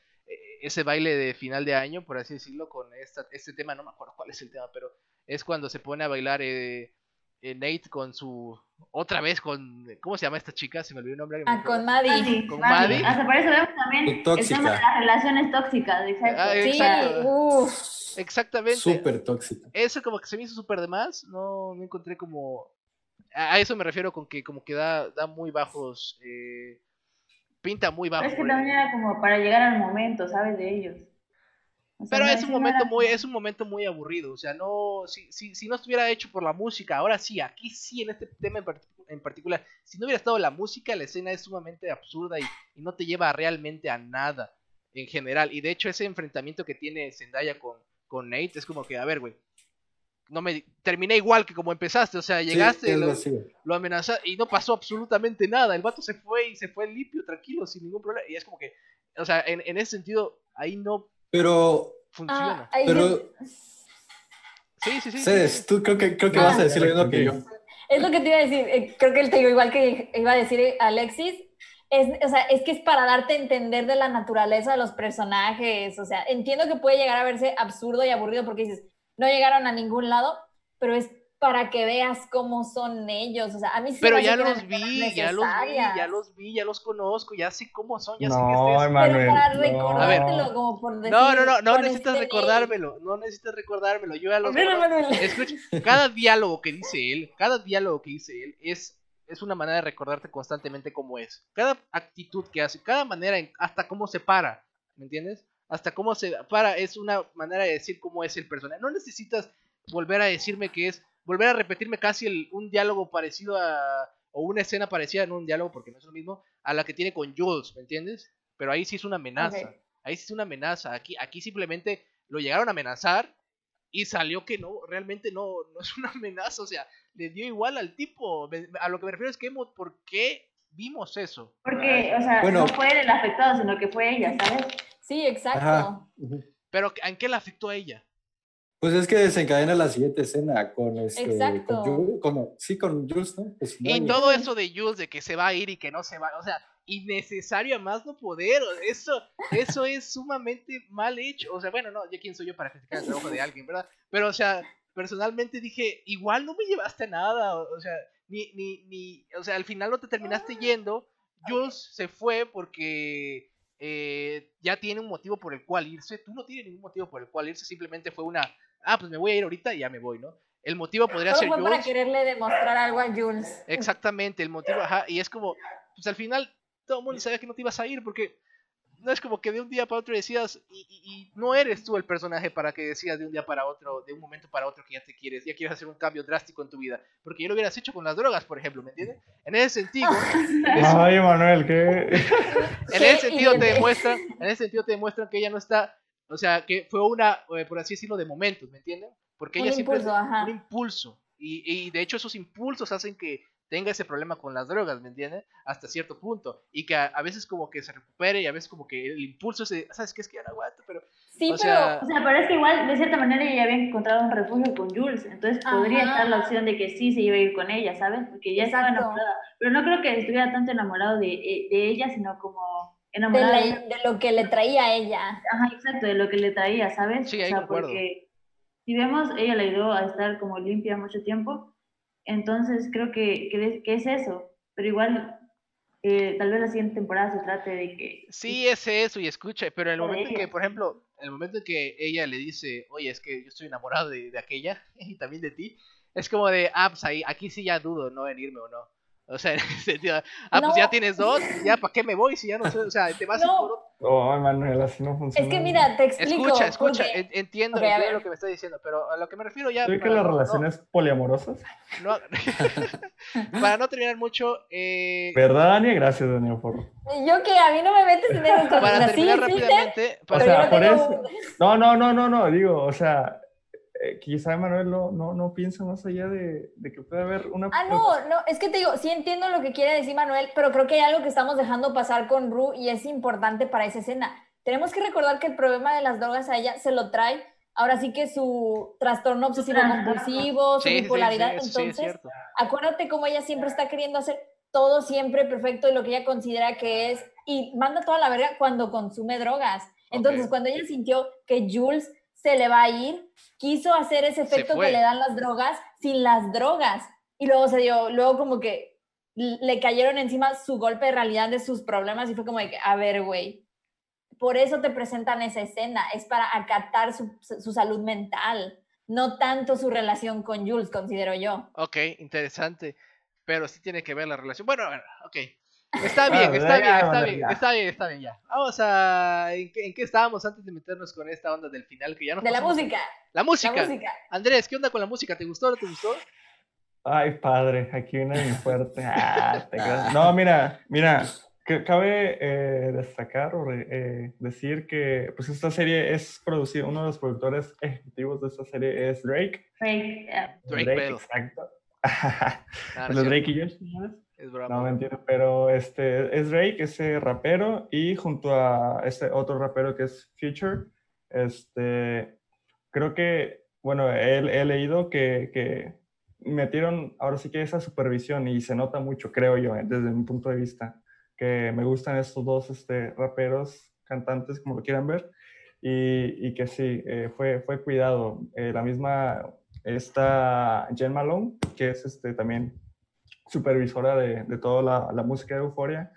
ese baile de final de año, por así decirlo, con esta, este tema, no me acuerdo cuál es el tema, pero es cuando se pone a bailar eh, eh, Nate con su, otra vez con, ¿cómo se llama esta chica? Se me olvidó el nombre. Ah, con Maddie. Maddie, Con Maddie. Maddie. Hasta por eso vemos también el tóxica. tema de las relaciones tóxicas, exacto. Ah, Sí, uff. Exactamente. Súper tóxico. Eso como que se me hizo súper de más, no, no encontré como... A a eso me refiero con que como que da, da muy bajos, eh, pinta muy bajo. Pero es que el- también era como para llegar al momento, ¿sabes? De ellos. O sea, Pero es un momento era muy, es un momento muy aburrido, o sea, no, si, si, si no estuviera hecho por la música, ahora sí, aquí sí, en este tema en, part- en particular, si no hubiera estado la música, la escena es sumamente absurda y, y no te lleva realmente a nada en general, y de hecho ese enfrentamiento que tiene Zendaya con, con Nate es como que, a ver, güey, no me terminé igual que como empezaste, o sea, llegaste, lo, lo amenazaste y no pasó absolutamente nada, el vato se fue y se fue limpio, tranquilo, sin ningún problema, y es como que, o sea, en, en ese sentido, ahí no Pero, funciona. Ah, ahí Pero- Sí, sí, sí. sí, Cedes, sí. tú creo que, creo que Ah. vas a decir lo mismo que yo. Es lo que te iba a decir, eh, creo que te digo igual que iba a decir eh, Alexis, es, o sea, es que es para darte a entender de la naturaleza de los personajes, o sea, entiendo que puede llegar a verse absurdo y aburrido porque dices, no llegaron a ningún lado, pero es para que veas cómo son ellos, o sea, a mí sí Pero me ya los vi, ya los vi, ya los vi, ya los conozco, ya sé cómo son, ya sé No, que es... Emanuel. Pero para no. recordártelo, como por decir. No, no, no, no necesitas este recordármelo, no necesitas recordármelo, yo ya los Mira. Manuel. Escucha, cada diálogo que dice él, cada diálogo que dice él es, es una manera de recordarte constantemente cómo es. Cada actitud que hace, cada manera, en- hasta cómo se para, ¿me entiendes? Hasta cómo se para es una manera de decir cómo es el personaje. No necesitas volver a decirme que es, volver a repetirme casi el- un diálogo parecido a, o una escena parecida en un diálogo, porque no es lo mismo, a la que tiene con Jules, ¿me entiendes? Pero ahí sí es una amenaza. Ahí sí es una amenaza. Aquí, aquí simplemente lo llegaron a amenazar y salió que no, realmente no, no es una amenaza. O sea, le dio igual al tipo. Me- A lo que me refiero es que hemos, ¿por qué vimos eso? Porque, o sea, Bueno. no fue él el afectado, sino que fue ella, ¿sabes? Sí, exacto. Ajá. Pero ¿en qué le afectó a ella? Pues es que desencadena la siguiente escena con este. Exacto. Con Jules, como- sí, con Jules, ¿no? Pues, no, Y todo eso de Jules, de que se va a ir y que no se va, o sea, innecesario a más no poder, eso, eso es sumamente mal hecho, o sea, bueno, no, ya quién soy yo para criticar el trabajo de alguien, ¿verdad? Pero, o sea, personalmente dije, igual no me llevaste a nada, o, o sea, ni, ni, ni, o sea, al final no te terminaste yendo, Jules se fue porque eh, ya tiene un motivo por el cual irse, tú no tienes ningún motivo por el cual irse, simplemente fue una, ah, pues me voy a ir ahorita y ya me voy, ¿no? El motivo podría Solo ser fue para Jules. quererle demostrar algo a Jules. Exactamente, el motivo, ajá, y es como, pues al final todo el mundo sabía que no te ibas a ir porque no es como que de un día para otro decías, y, y- y no eres tú el personaje para que decías de un día para otro, de un momento para otro que ya te quieres, ya quieres hacer un cambio drástico en tu vida, porque ya lo hubieras hecho con las drogas, por ejemplo, ¿me entiendes? En ese sentido, Ay, Emanuel, ¿qué? en ese sentido te de- demuestran, en ese sentido te demuestran que ella no está, o sea, que fue una, eh, por así decirlo, de momentos, ¿me entienden? Porque Un ella siempre impulso, ajá. un impulso. Y, y de hecho esos impulsos hacen que tenga ese problema con las drogas, ¿me entiendes? Hasta cierto punto. Y que a, a veces como que se recupere y a veces como que el impulso se... ¿Sabes qué? Es que ya no aguanto, pero... Sí, o sea, O sea, pero es que igual, de cierta manera, ella ya había encontrado un refugio con Jules. Entonces podría estar la opción de que sí se iba a ir con ella, ¿sabes? Porque ya estaba enamorada. Pero no creo que estuviera tanto enamorado de, eh, de ella, sino como de, la- de, lo que le traía a ella. Ajá, exacto, de lo que le traía, ¿sabes? Sí, o ahí sea, concuerdo. porque si vemos, ella le ayudó a estar como limpia mucho tiempo. Entonces creo que, que, es- que es eso. Pero igual, eh, tal vez la siguiente temporada se trate de que. Sí, es eso y escucha, pero en el momento en que, por ejemplo, en el momento en que ella le dice, oye, es que yo estoy enamorado de, de aquella y también de ti, es como de, ah, pues ahí, aquí sí ya dudo, ¿no? En irme o no. O sea, en ese sentido, ah, pues No. ya tienes dos, ya, ¿para qué me voy si ya no sé? O sea, te vas No. por otro. Oh, Emanuel, así no funciona. Es que mira, te explico. Escucha, escucha, entiendo, Ok, a entiendo lo que me estás diciendo, pero a lo que me refiero ya... ¿Sí que para las no- no- relaciones poliamorosas? no- para no terminar mucho, eh, ¿Verdad, Dani? Gracias, Dani, por... Yo que a mí no me metes en esas cosas. para terminar Peter, rápidamente, O para- yo sea, no por tengo- eso... No, no, no, no, no, digo, o sea, eh, quizá Emanuel no, no, no piensa más allá de, de que puede haber una... Ah, no, no, es que te digo, sí entiendo lo que quiere decir Manuel, pero creo que hay algo que estamos dejando pasar con Ru y es importante para esa escena. Tenemos que recordar que el problema de las drogas a ella se lo trae, ahora sí que su trastorno obsesivo compulsivo, su Sí, bipolaridad, sí, sí entonces, acuérdate cómo ella siempre está queriendo hacer todo siempre perfecto y lo que ella considera que es, y manda toda la verga cuando consume drogas. Entonces, cuando ella sintió que Jules se le va a ir, quiso hacer ese Se efecto que le dan las drogas sin las drogas. Y luego se dio, luego como que le cayeron encima su golpe de realidad de sus problemas y fue como de que, a ver, güey, por eso te presentan esa escena, es para acatar su, su salud mental, no tanto su relación con Jules, considero yo. Ok, interesante. Pero sí tiene que ver la relación. Bueno, bueno, ok. Está bien, está ya, bien, está bien, está bien, está bien, ya. Vamos a... ¿En qué, en qué estábamos antes de meternos con esta onda del final? Que ya nos De la música, La música. la música. Andrés, ¿qué onda con la música? ¿Te gustó o no te gustó? Ay, padre, aquí viene mi fuerte. Ah. No, mira, mira, cabe eh, destacar o eh, decir que pues esta serie es producida, uno de los productores ejecutivos de esta serie es Drake. Fake, eh, Drake Bell. exacto. Ah, no es Los Drake y Josh, ¿sabes? Es. No, mentira, pero este es Drake, ese rapero, y junto a este otro rapero que es Future, este, creo que, bueno, he, he leído que, que metieron ahora sí que esa supervisión y se nota mucho, creo yo, eh, desde mi punto de vista, que me gustan estos dos este, raperos, cantantes, como lo quieran ver, y, y que sí, eh, fue, fue cuidado. Eh, la misma, esta Jen Malone, que es este, también supervisora de, de toda la, la música de Euforia,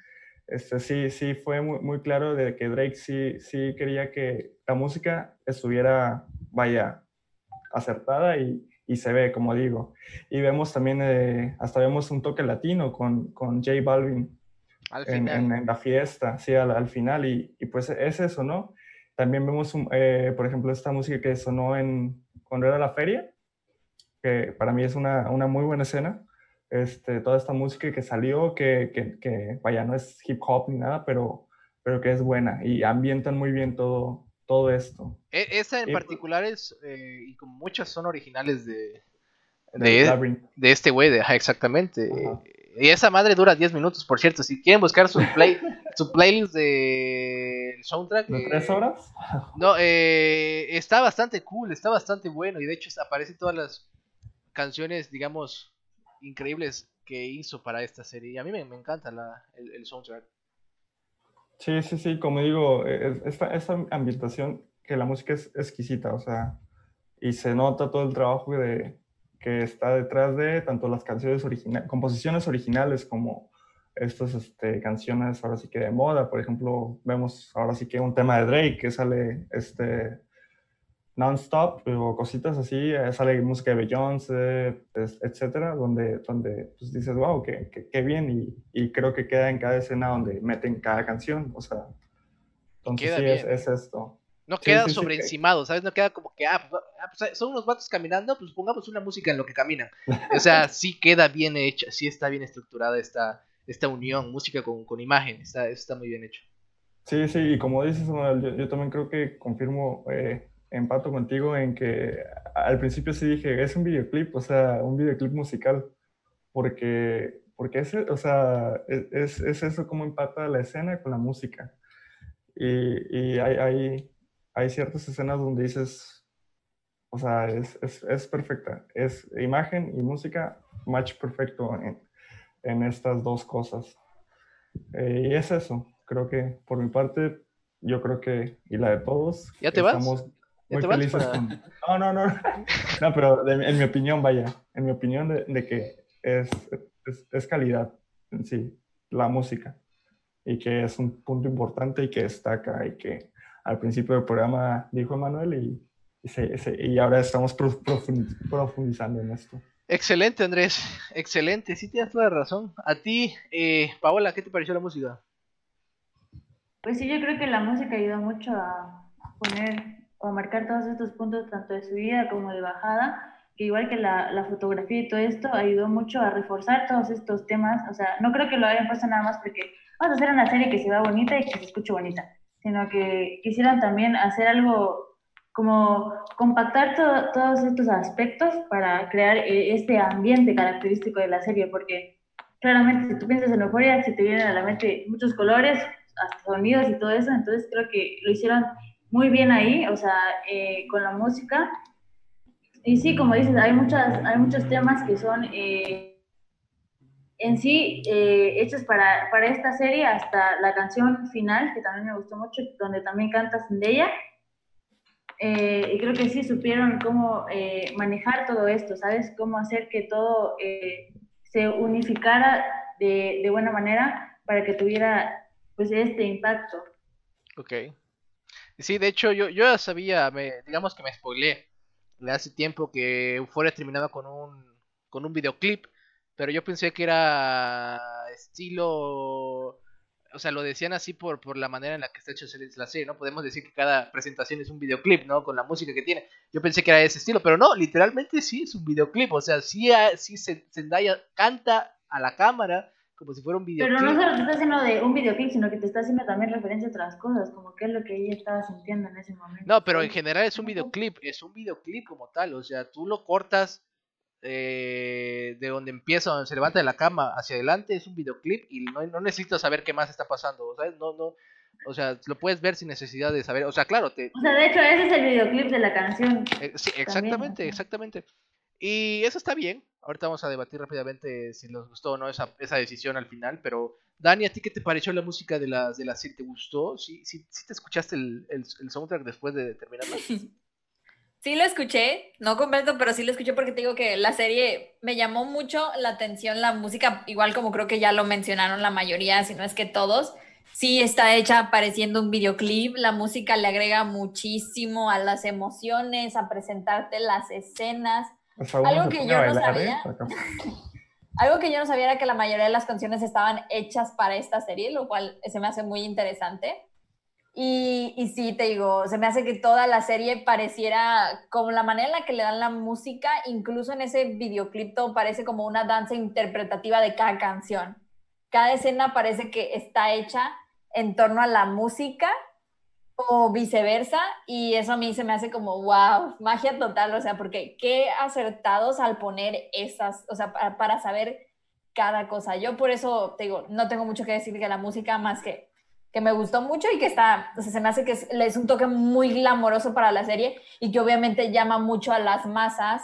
este, sí, sí fue muy, muy claro de que Drake sí, sí quería que la música estuviera, vaya, acertada y, y se ve, como digo. Y vemos también, eh, hasta vemos un toque latino con, con J Balvin Al en, en- en la fiesta, sí, al, al final, y, y pues es eso, ¿no? También vemos, un- eh, por ejemplo, esta música que sonó en, cuando era la feria, que para mí es una, una muy buena escena, este, toda esta música que salió, que, que, que, vaya, no es hip hop ni nada, pero, pero que es buena, y ambientan muy bien todo, todo esto. E- esa en y- particular es, eh, y como muchas son originales de, de de, Labyrinth. de este güey, de, ajá, exactamente. Ajá. Y esa madre dura 10 minutos, por cierto. Si quieren buscar su, play, su playlist de soundtrack. ¿De eh, tres horas? No, eh, está bastante cool, está bastante bueno. Y de hecho aparecen todas las canciones, digamos, increíbles que hizo para esta serie. Y a mí me, me encanta la, el, el soundtrack. Sí, sí, sí, como digo, es- esta, esta ambientación, que la música es exquisita, o sea, y se nota todo el trabajo de, que está detrás de tanto las canciones originales, composiciones originales como estas este, canciones ahora sí que de moda, por ejemplo, vemos ahora sí que un tema de Drake que sale este non-stop o cositas así, eh, sale música de Beyoncé, etcétera, donde, donde pues, dices, wow, qué, qué, qué bien, y, y creo que queda en cada escena donde meten cada canción, o sea, entonces Queda sí, es, es esto. No Sí, queda sí, sí, sobreencimado, ¿sabes? No queda como que, ah, pues, ah, pues, son unos vatos caminando, pues pongamos una música en lo que caminan. O sea, sí queda bien hecha, sí está bien estructurada esta, esta unión, música con, con imagen, está, está muy bien hecho. Sí, sí, y como dices, Manuel, yo, yo también creo que confirmo, eh, empato contigo en que al principio sí dije, es un videoclip, o sea, un videoclip musical, porque, porque es, o sea, es, es, es eso como empata la escena con la música. Y, y hay, hay, hay ciertas escenas donde dices, o sea, es, es, es perfecta, es imagen y música, match perfecto en, en estas dos cosas. Eh, y es eso, creo que por mi parte, yo creo que, y la de todos, ¿Ya te vas? estamos ¿Ya muy te vas felices para- con... No, no, no, no, pero de- en mi opinión, vaya, en mi opinión de, de que es, es, es calidad en sí, la música, y que es un punto importante y que destaca, y que al principio del programa dijo Emanuel, y, y, se- se- y ahora estamos prof- profundiz- profundizando en esto. Excelente, Andrés, excelente, sí tienes toda la razón. A ti, eh, Paola, ¿qué te pareció la música? Pues sí, yo creo que la música ayudó mucho a a poner o marcar todos estos puntos, tanto de subida como de bajada, que igual que la, la fotografía y todo esto, ayudó mucho a reforzar todos estos temas. O sea, no creo que lo hayan puesto nada más porque vamos a hacer una serie que se vea bonita y que se escuche bonita, sino que quisieran también hacer algo como compactar to- todos estos aspectos para crear eh, este ambiente característico de la serie, porque claramente si tú piensas en Euphoria se te vienen a la mente muchos colores, hasta sonidos y todo eso, entonces creo que lo hicieron muy bien ahí, o sea, eh, con la música. Y sí, como dices, hay, muchas, hay muchos temas que son eh, en sí, eh, hechos para, para esta serie, hasta la canción final, que también me gustó mucho, donde también canta Zendaya. Eh, y creo que sí supieron cómo manejar todo esto, ¿sabes? Cómo hacer que todo se unificara de, de buena manera para que tuviera pues este impacto. Ok. Sí, de hecho, yo, yo ya sabía, me, digamos que me spoileé de hace tiempo que Euphoria terminaba con un, con un videoclip, pero yo pensé que era estilo... O sea, lo decían así por, por la manera en la que está hecha la serie, ¿no? Podemos decir que cada presentación es un videoclip, ¿no? Con la música que tiene. Yo pensé que era ese estilo, pero no, literalmente sí es un videoclip. O sea, sí, sí Zen- Zendaya canta a la cámara como si fuera un Pero videoclip. no solo te está haciendo de un videoclip, sino que te está haciendo también referencia a otras cosas, como que es lo que ella estaba sintiendo en ese momento. No, pero en general es un videoclip, es un videoclip como tal, o sea, tú lo cortas eh, de donde empieza, donde se levanta de la cama hacia adelante, es un videoclip y no, no necesitas saber qué más está pasando, ¿sabes? No, no, o sea, lo puedes ver sin necesidad de saber, o sea, claro, te, O sea, de hecho, ese es el videoclip de la canción. eh, sí, exactamente, exactamente. Y eso está bien, ahorita vamos a debatir rápidamente si nos gustó o no esa, esa decisión al final, pero Dani, ¿a ti qué te pareció la música de la, de la serie? ¿Te gustó? ¿Sí, sí, te escuchaste el, el, el soundtrack después de terminarla? Sí lo escuché, no completo, pero sí lo escuché porque te digo que la serie me llamó mucho la atención, la música, igual como creo que ya lo mencionaron la mayoría, si no es que todos, sí está hecha pareciendo un videoclip, la música le agrega muchísimo a las emociones, a presentarte las escenas. Algo que yo no ¿eh? sabía. Algo que yo no sabía era que la mayoría de las canciones estaban hechas para esta serie, lo cual se me hace muy interesante. Y, y sí, te digo, se me hace que toda la serie pareciera como la manera en la que le dan la música, incluso en ese videoclip todo parece como una danza interpretativa de cada canción. Cada escena parece que está hecha en torno a la música o viceversa, y eso a mí se me hace como, wow, magia total, o sea, porque qué acertados al poner esas, o sea, para, saber cada cosa. Yo por eso, te digo, no tengo mucho que decir de la música más que que me gustó mucho y que está, o sea, se me hace que es, es un toque muy glamoroso para la serie y que obviamente llama mucho a las masas,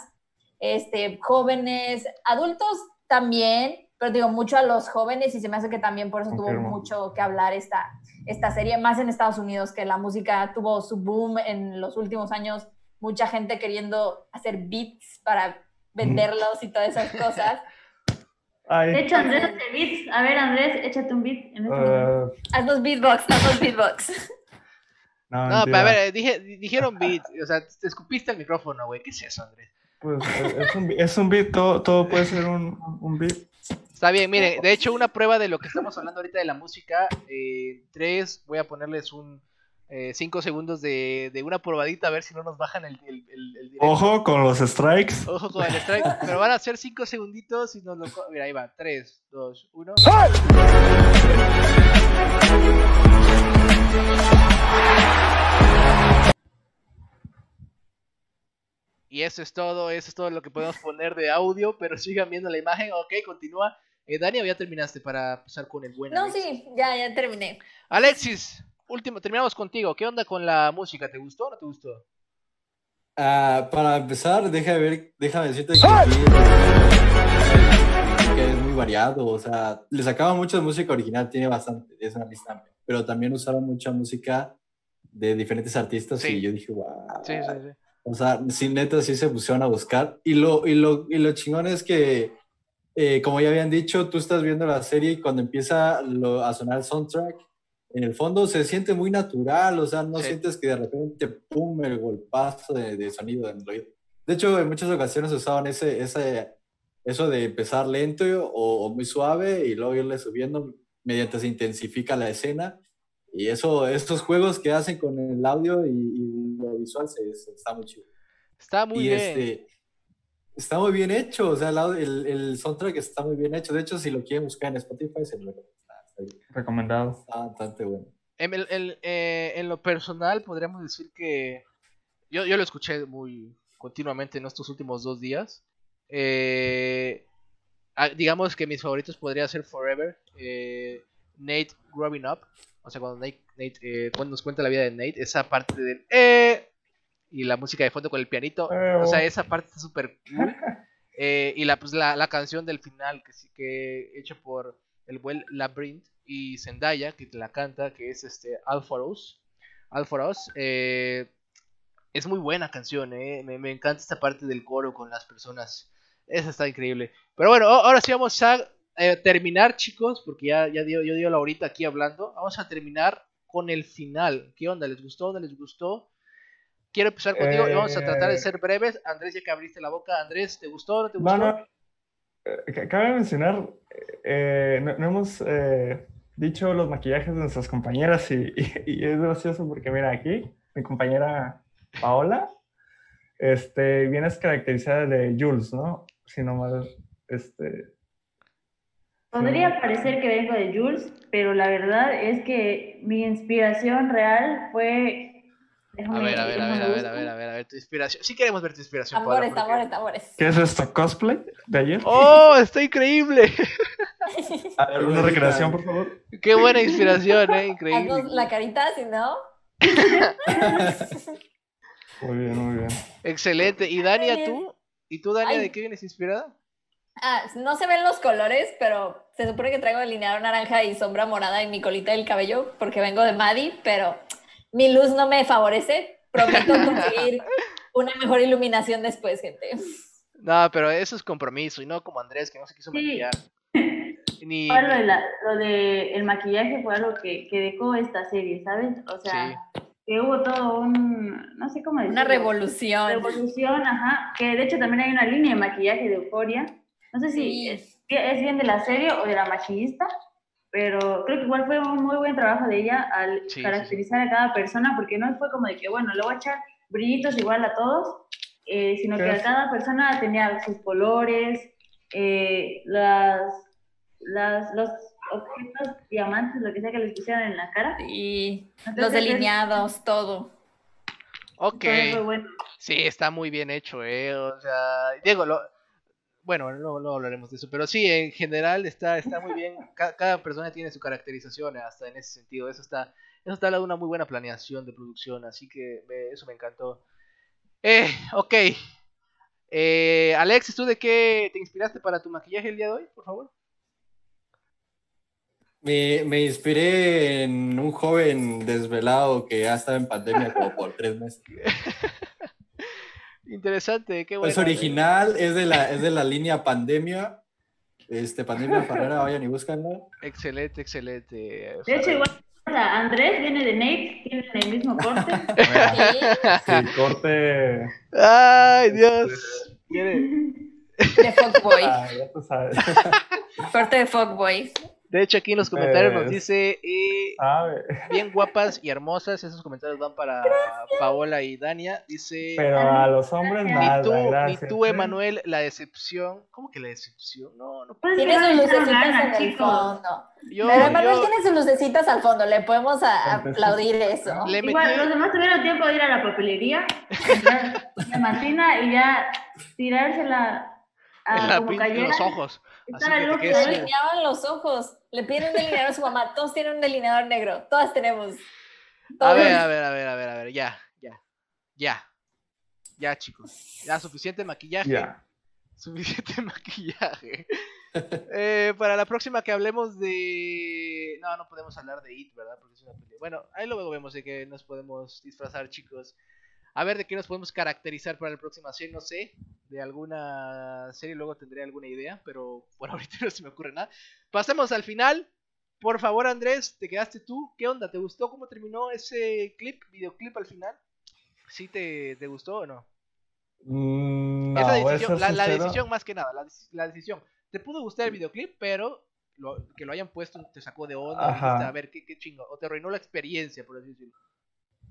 este, jóvenes, adultos también, pero digo mucho a los jóvenes y se me hace que también por eso Confirmo. tuvo mucho que hablar esta, esta serie, más en Estados Unidos, que la música tuvo su boom en los últimos años, mucha gente queriendo hacer beats para venderlos y todas esas cosas. Ay, De hecho, Andrés hace beats. A ver, Andrés, échate un beat en este momento. eh, Haznos beatbox, haznos beatbox. no, No, pero a ver, dije, dijeron beat, o sea, te escupiste el micrófono, güey, ¿qué es eso, Andrés? Pues eh, es un, es un beat, todo, todo puede ser un, un beat. Está bien, miren, de hecho una prueba de lo que estamos hablando ahorita de la música, eh, tres, voy a ponerles un eh, cinco segundos de, de una probadita a ver si no nos bajan el, el, el- el directo. Ojo con los strikes. Ojo con el strike, pero van a ser cinco segunditos y nos lo... Mira, ahí va, tres, dos, uno. Y eso es todo, eso es todo lo que podemos poner de audio, pero sigan viendo la imagen, ok, continúa. Eh, Dani, ¿o ya terminaste para empezar con el buen No, Alexis? sí, ya, ya terminé. Alexis, último, terminamos contigo. ¿Qué onda con la música? ¿Te gustó o no te gustó? Ah, para empezar, deja de ver, déjame decirte que, que es muy variado, o sea, le sacaban mucha música original, tiene bastante, es una lista pero también usaron mucha música de diferentes artistas Sí. y yo dije, wow. Sí, sí, sí. O sea, sí, neta, sí se pusieron a buscar. Y lo, y lo, y lo chingón es que, eh, como ya habían dicho, tú estás viendo la serie y cuando empieza lo- a sonar el soundtrack, en el fondo se siente muy natural, o sea, no Sí. sientes que de repente, pum, el golpazo de, de sonido en el oído. De hecho, en muchas ocasiones usaban ese, ese, eso de empezar lento o, o muy suave y luego irle subiendo mediante se intensifica la escena. Y eso, estos juegos que hacen con el audio y, y lo visual se, se- está muy chido. Está muy y bien. este está muy bien hecho, o sea, el, el, el soundtrack está muy bien hecho. De hecho, si lo quieren buscar en Spotify, se lo está, está bien. Recomendado. Está bastante bueno. En, el- el- eh, en lo personal, podríamos decir que yo, yo lo escuché muy continuamente en estos últimos dos días. Eh, digamos que mis favoritos podría ser Forever, eh, Nate Growing Up, o sea, cuando Nate, Nate, eh, cuando nos cuenta la vida de Nate, esa parte del eh, y la música de fondo con el pianito, o sea, esa parte está súper cool. Eh, y la, pues, la, la canción del final, que sí que hecha por el buen Labyrinth y Zendaya, que la canta, que es este All for Us. All for Us, eh, es muy buena canción, eh. me, me encanta esta parte del coro con las personas. Esa está increíble. Pero bueno, ahora sí vamos a eh, terminar, chicos, porque ya, ya dio, yo dio la horita aquí hablando. Vamos a terminar con el final. ¿Qué onda? ¿Les gustó? ¿No les gustó? Quiero empezar contigo y vamos a tratar de Eh, ser breves. Andrés, ya que abriste la boca, Andrés, ¿te gustó o no te gustó? no. eh, ca- Cabe mencionar, eh, no, no hemos dicho los maquillajes de nuestras compañeras y, y- y es gracioso porque mira aquí, mi compañera Paola, este, vienes caracterizada de Jules, ¿no? Si no mal, este, Podría parecer que vengo de Jules, pero la verdad es que mi inspiración real fue... A déjame- ver, a ver, a ver, a ver, a ver, a ver, a ver, tu inspiración. Sí queremos ver tu inspiración, Paola, Amores, porque- amores, amores. ¿qué es esto? ¿Cosplay de ayer? ¡Oh, está increíble! A ver, una recreación, por favor. ¡Qué buena inspiración, eh! Increíble. Haznos la carita, si no. Muy bien, muy bien. Excelente. ¿Y Dania, tú? ¿Y tú, Dania, Ay. de qué vienes inspirada? Ah, no se ven los colores, pero se supone que traigo delineador naranja y sombra morada en mi colita del cabello porque vengo de Maddie, pero mi luz no me favorece. Prometo conseguir una mejor iluminación después, gente. No, pero eso es compromiso y no como Andrés que no se quiso Sí. maquillar. Ni, Igual Lo de, la- lo de el maquillaje fue algo que, que dejó esta serie, ¿sabes? O sea, que hubo todo un, no sé cómo decirlo. Una revolución. Revolución, ajá. Que de hecho también hay una línea de maquillaje de Euforia. No sé si Sí. es, es bien de la serie o de la maquillista, pero creo que igual fue un muy buen trabajo de ella al Sí, sí, caracterizar a cada persona, porque no fue como de que, bueno, le voy a echar brillitos igual a todos, eh, sino que a cada persona tenía sus colores, eh, las, las, los objetos, diamantes, lo que sea que les pusieran en la cara. Y Entonces, los delineados, todo. Ok. Todo fue bueno. Sí, está muy bien hecho, eh. O sea, Diego, lo... bueno, no, no hablaremos de eso, pero sí, en general está, está muy bien. Ca- Cada, persona tiene su caracterización, hasta en ese sentido. Eso está, eso está de una muy buena planeación de producción, así que me- eso me encantó. Eh, ok. Eh, Alex, ¿tú de qué te inspiraste para tu maquillaje el día de hoy, por favor? Me, me inspiré en un joven desvelado que ha estado en pandemia como por tres meses. Interesante, qué bueno. Es original, es de la, es de la línea Pandemia. Este, Pandemia Ferrera, vayan y búscanlo. Excelente, excelente. De hecho, igual, o sea, Andrés viene de Nate, tienen el mismo corte. Sí, Sí, corte. Ay, Dios. Viene- de Fogboy. Ah, ya tú sabes. Corte de Fogboy. De hecho, aquí en los comentarios nos Pues- dice, eh, bien guapas y hermosas. Esos comentarios van para Paola y Dania. Dice, Pero a los hombres ni nada, tú, ni gracias. tú, ¿eh? Emanuel, la decepción. ¿Cómo que la decepción? No, no. Pues Tiene que no sus lucecitas en el fondo. Yo, Pero Emanuel yo tiene sus lucecitas al fondo, le podemos a- aplaudir eso. le metí, Igual, los demás tuvieron tiempo de ir a la papelería, la Martina y ya tirársela a en la como en cayera. los ojos. Así Estaba que te loco, quedes los ojos. Le piden un delineador a su mamá. Todos tienen un delineador negro. Todas tenemos. A ver, a ver, a ver, a ver, a ver. Ya, ya, ya. Ya, chicos. Ya, suficiente maquillaje. Ya. Suficiente maquillaje. Eh, para la próxima que hablemos de... No, no podemos hablar de It, ¿verdad? Porque es una peli- Bueno, ahí luego vemos de qué nos podemos disfrazar, chicos. A ver de qué nos podemos caracterizar para la próxima serie, no sé. De alguna serie luego tendré alguna idea, pero por ahorita no se me ocurre nada. Pasemos al final. Por favor, Andrés, te quedaste tú. ¿Qué onda? ¿Te gustó cómo terminó ese clip, videoclip al final? ¿Sí te, te gustó o no? Mm, No, Esa decisión, la, decisión más que nada, la, dec- la decisión. Te pudo gustar el videoclip, pero lo- que lo hayan puesto te sacó de onda. Dijiste, a ver, qué, qué chingo. O te arruinó la experiencia, por así decirlo.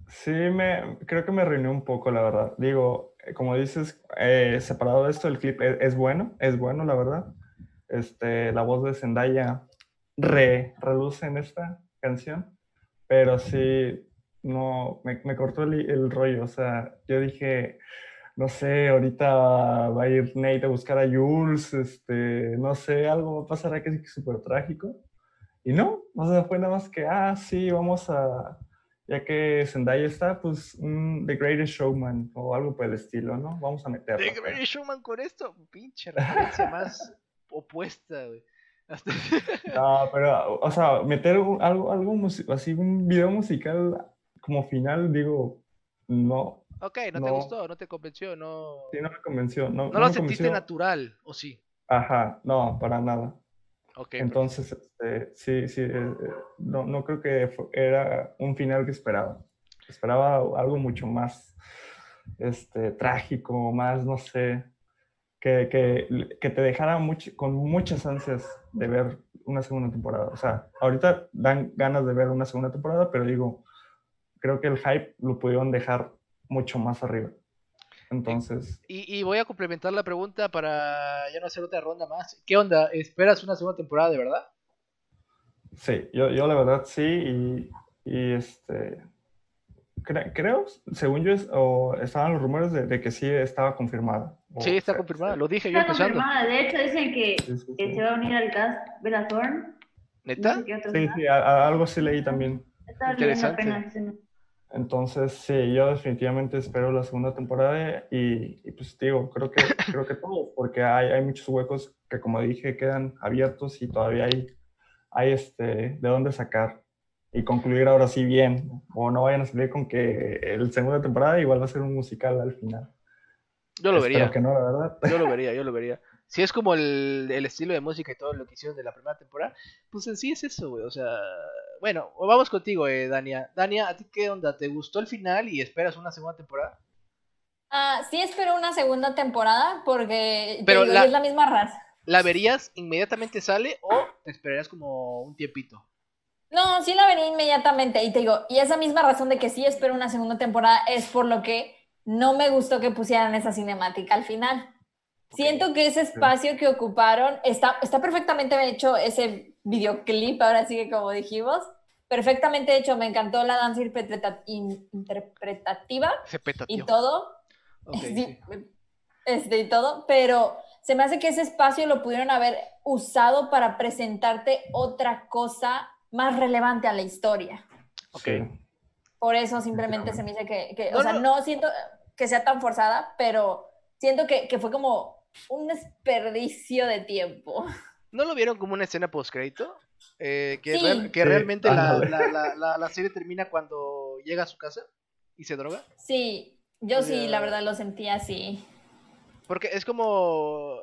Sí, me, creo que me arruiné un poco, la verdad. Digo, eh, como dices, eh, separado de esto, el clip es, es bueno, es bueno, la verdad. Este, la voz de Zendaya re, reluce en esta canción, pero sí, no, me, me cortó el, el rollo. O sea, yo dije, no sé, ahorita va a ir Nate a buscar a Jules, este, no sé, algo va a pasar aquí súper trágico. Y no, o sea, fue nada más que, ah, sí, vamos a ya que Zendaya está, pues un The Greatest Showman o algo por el estilo, ¿no? Vamos a meterlo. The Greatest Showman con esto, pinche referencia más opuesta, güey. Hasta- No, pero, o sea, meter un- algo, algo así, un video musical como final, digo, no, ok, no, te gustó, no te convenció, no, sí, no me convenció. No, no no lo sentiste convenció. natural, ¿o sí? Ajá, no, para nada. Entonces, este, sí, sí, eh, eh, no, no creo que era un final que esperaba. Esperaba algo mucho más este, trágico, más, no sé, que, que, que te dejara much- con muchas ansias de ver una segunda temporada. O sea, ahorita dan ganas de ver una segunda temporada, pero digo, creo que el hype lo pudieron dejar mucho más arriba. Entonces, Y, y voy a complementar la pregunta para ya no hacer otra ronda más. ¿Qué onda? ¿Esperas una segunda temporada de verdad? Sí, yo, yo la verdad sí, y, y este, cre- creo, según yo, es- o estaban los rumores de, de que sí estaba confirmada. O Sí, está sea, confirmada, lo dije yo Está empezando. confirmada. De hecho, dicen que, sí, sí, que sí. se va a unir al cast Bella Thorne. No ¿Neta? sé Sí, sí, a- a- algo sí leí también. Interesante. Entonces, sí, yo definitivamente espero la segunda temporada y, y, pues digo, creo que, creo que todo, porque hay, hay muchos huecos que como dije quedan abiertos y todavía hay, hay este, de dónde sacar y concluir ahora sí bien, o no vayan a salir con que el segunda temporada igual va a ser un musical al final. Yo lo Espero vería. que no, la verdad. Yo lo vería, yo lo vería. Si es como el, el estilo de música y todo lo que hicieron de la primera temporada, pues en sí es eso, güey. O sea, bueno, vamos contigo, eh, Dania. Dania, ¿a ti qué onda? ¿Te gustó el final y esperas una segunda temporada? Ah, sí espero una segunda temporada porque Pero digo, la- y es la misma raza. ¿La verías inmediatamente sale o te esperarías como un tiempito? No, sí la vería inmediatamente y te digo, y esa misma razón de que sí espero una segunda temporada es por lo que no me gustó que pusieran esa cinemática al final. Siento que ese espacio que ocuparon está, está perfectamente hecho ese videoclip, ahora sí que como dijimos, perfectamente hecho, me encantó la danza interpreta- in- interpretativa y todo, Ok, Sí, sí. este y todo, pero se me hace que ese espacio lo pudieron haber usado para presentarte otra cosa más relevante a la historia. Ok. Por eso simplemente se me dice que, que- No, o sea, no. no. siento que sea tan forzada, pero siento que, que fue como un desperdicio de tiempo. ¿No lo vieron como una escena post-crédito? Eh, que Sí. real- que Sí, realmente la, la- la- la- la serie termina cuando llega a su casa y se droga. Sí, yo O sí, sea- la verdad lo sentí así. Porque es como,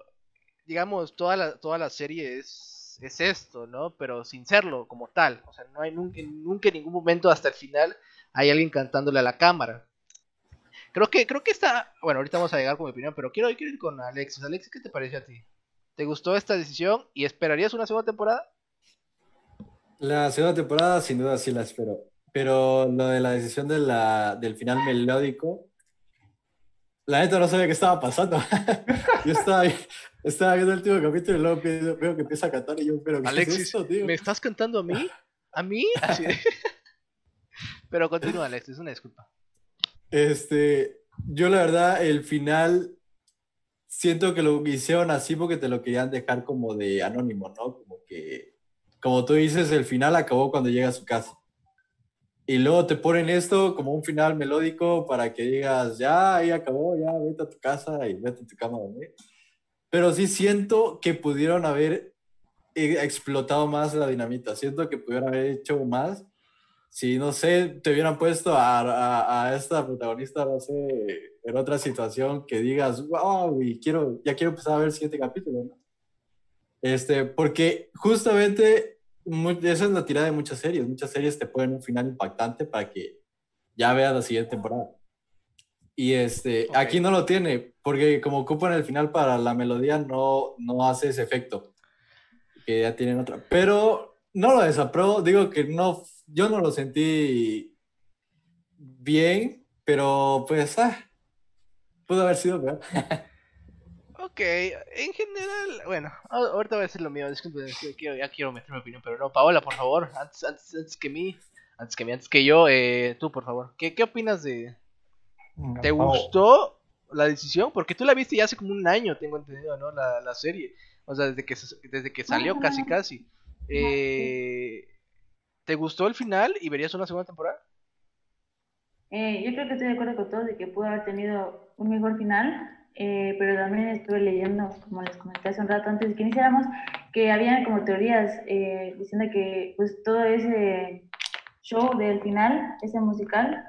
digamos, toda la, toda la serie es, es esto, ¿no? Pero sin serlo como tal. O sea, no hay nunca, nunca en ningún momento hasta el final hay alguien cantándole a la cámara. Creo que, creo que está, bueno, ahorita vamos a llegar con mi opinión, pero quiero, quiero ir con Alexis. Alexis, ¿qué te pareció a ti? ¿Te gustó esta decisión y esperarías una segunda temporada? La segunda temporada, sin duda, sí la espero. Pero lo de la decisión de la, del final melódico, la neta no sabía qué estaba pasando. yo estaba, estaba viendo el último capítulo y luego veo, veo que empieza a cantar y yo, pero ¿qué es Alexis, esto, tío? ¿me estás cantando a mí? ¿A mí? Así de- pero continúa, Alexis, una disculpa. Este, yo la verdad, el final siento que lo hicieron así porque te lo querían dejar como de anónimo, ¿no? Como que, como tú dices, el final acabó cuando llega a su casa. Y luego te ponen esto como un final melódico para que digas, ya, ahí acabó, ya, vete a tu casa y vete a tu cama a. Pero sí siento que pudieron haber eh, explotado más la dinamita. Siento que pudieron haber hecho más si, no sé, te hubieran puesto a, a, a, esta protagonista, no sé, en otra situación que digas, wow, y quiero, ya quiero empezar a ver el siguiente capítulo, ¿no? Este, porque justamente muy, esa es la tirada de muchas series. Muchas series te ponen un final impactante para que ya veas la siguiente temporada. Y este, Ok. aquí no lo tiene, porque como ocupan el final para la melodía, no, no hace ese efecto. Que ya tienen otra. Pero no lo desapruebo, digo que no, yo no lo sentí bien, pero pues, ah, pudo haber sido peor. Ok, en general, bueno, ahorita voy a decir lo mío, disculpen, es que quiero- ya quiero meter mi opinión, pero no, Paola, por favor, antes, antes, antes que mí, antes que mí, antes que yo, eh, tú, por favor, ¿qué, qué opinas de... ¿Te gustó la decisión? Porque tú la viste ya hace como un año, tengo entendido, ¿no? La, la serie, o sea, desde que, se- desde que salió casi casi. Eh, ¿Te gustó el final y verías una segunda temporada? Eh, yo creo que estoy de acuerdo con todos de que pudo haber tenido un mejor final, eh, pero también estuve leyendo, como les comenté hace un rato antes de que iniciáramos, que habían como teorías eh, diciendo que pues todo ese show del final, ese musical,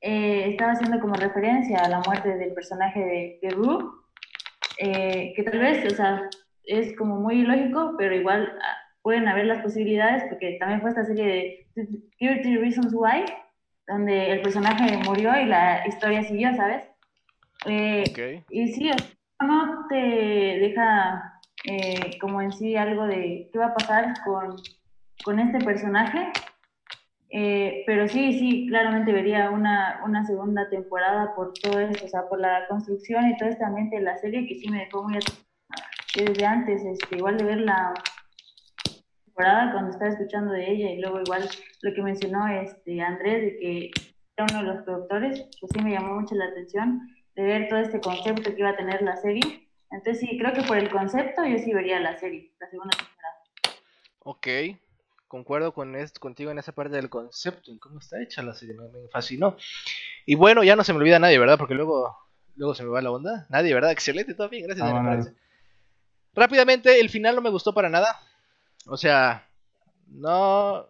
eh, estaba haciendo como referencia a la muerte del personaje de, de Rue, eh, que tal vez, o sea, es como muy ilógico, pero igual ah, pueden haber las posibilidades, porque también fue esta serie de 30 Reasons Why, donde el personaje murió y la historia siguió, ¿sabes? Eh, Ok. y sí, no te deja eh, como en sí algo de qué va a pasar con, con este personaje, eh, pero sí, sí, claramente vería una, una segunda temporada por todo eso, o sea, por la construcción y todo este ambiente de la serie que sí me dejó muy desde antes, este, igual de ver la temporada cuando estaba escuchando de ella y luego igual lo que mencionó este Andrés de que era uno de los productores, pues sí me llamó mucho la atención de ver todo este concepto que iba a tener la serie. Entonces sí, creo que por el concepto yo sí vería la serie, la segunda temporada. Ok, concuerdo con esto, contigo en esa parte del concepto y cómo está hecha la serie, me, me fascinó. Y bueno, ya no se me olvida nadie, ¿verdad? Porque luego, luego se me va la onda. Nadie, ¿verdad? Excelente, todo bien, gracias. Ah. Rápidamente, el final no me gustó para nada. O sea, no.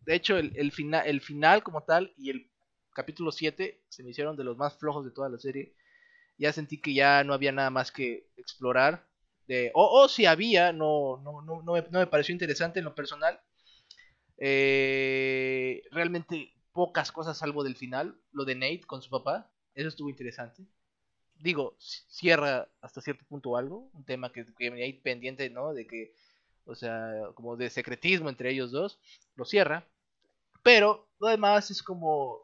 De hecho, el, el, fina- el final como tal y el capítulo 7 se me hicieron de los más flojos de toda la serie. Ya sentí que ya no había nada más que explorar. De, o, o si había, no, no, no, no, me, pareció interesante en lo personal. Eh, realmente pocas cosas salvo del final. Lo de Nate con su papá. Eso estuvo interesante. Digo, cierra hasta cierto punto algo. Un tema que, que ahí pendiente, ¿no? De que, o sea, como de secretismo entre ellos dos. Lo cierra. Pero lo demás es como...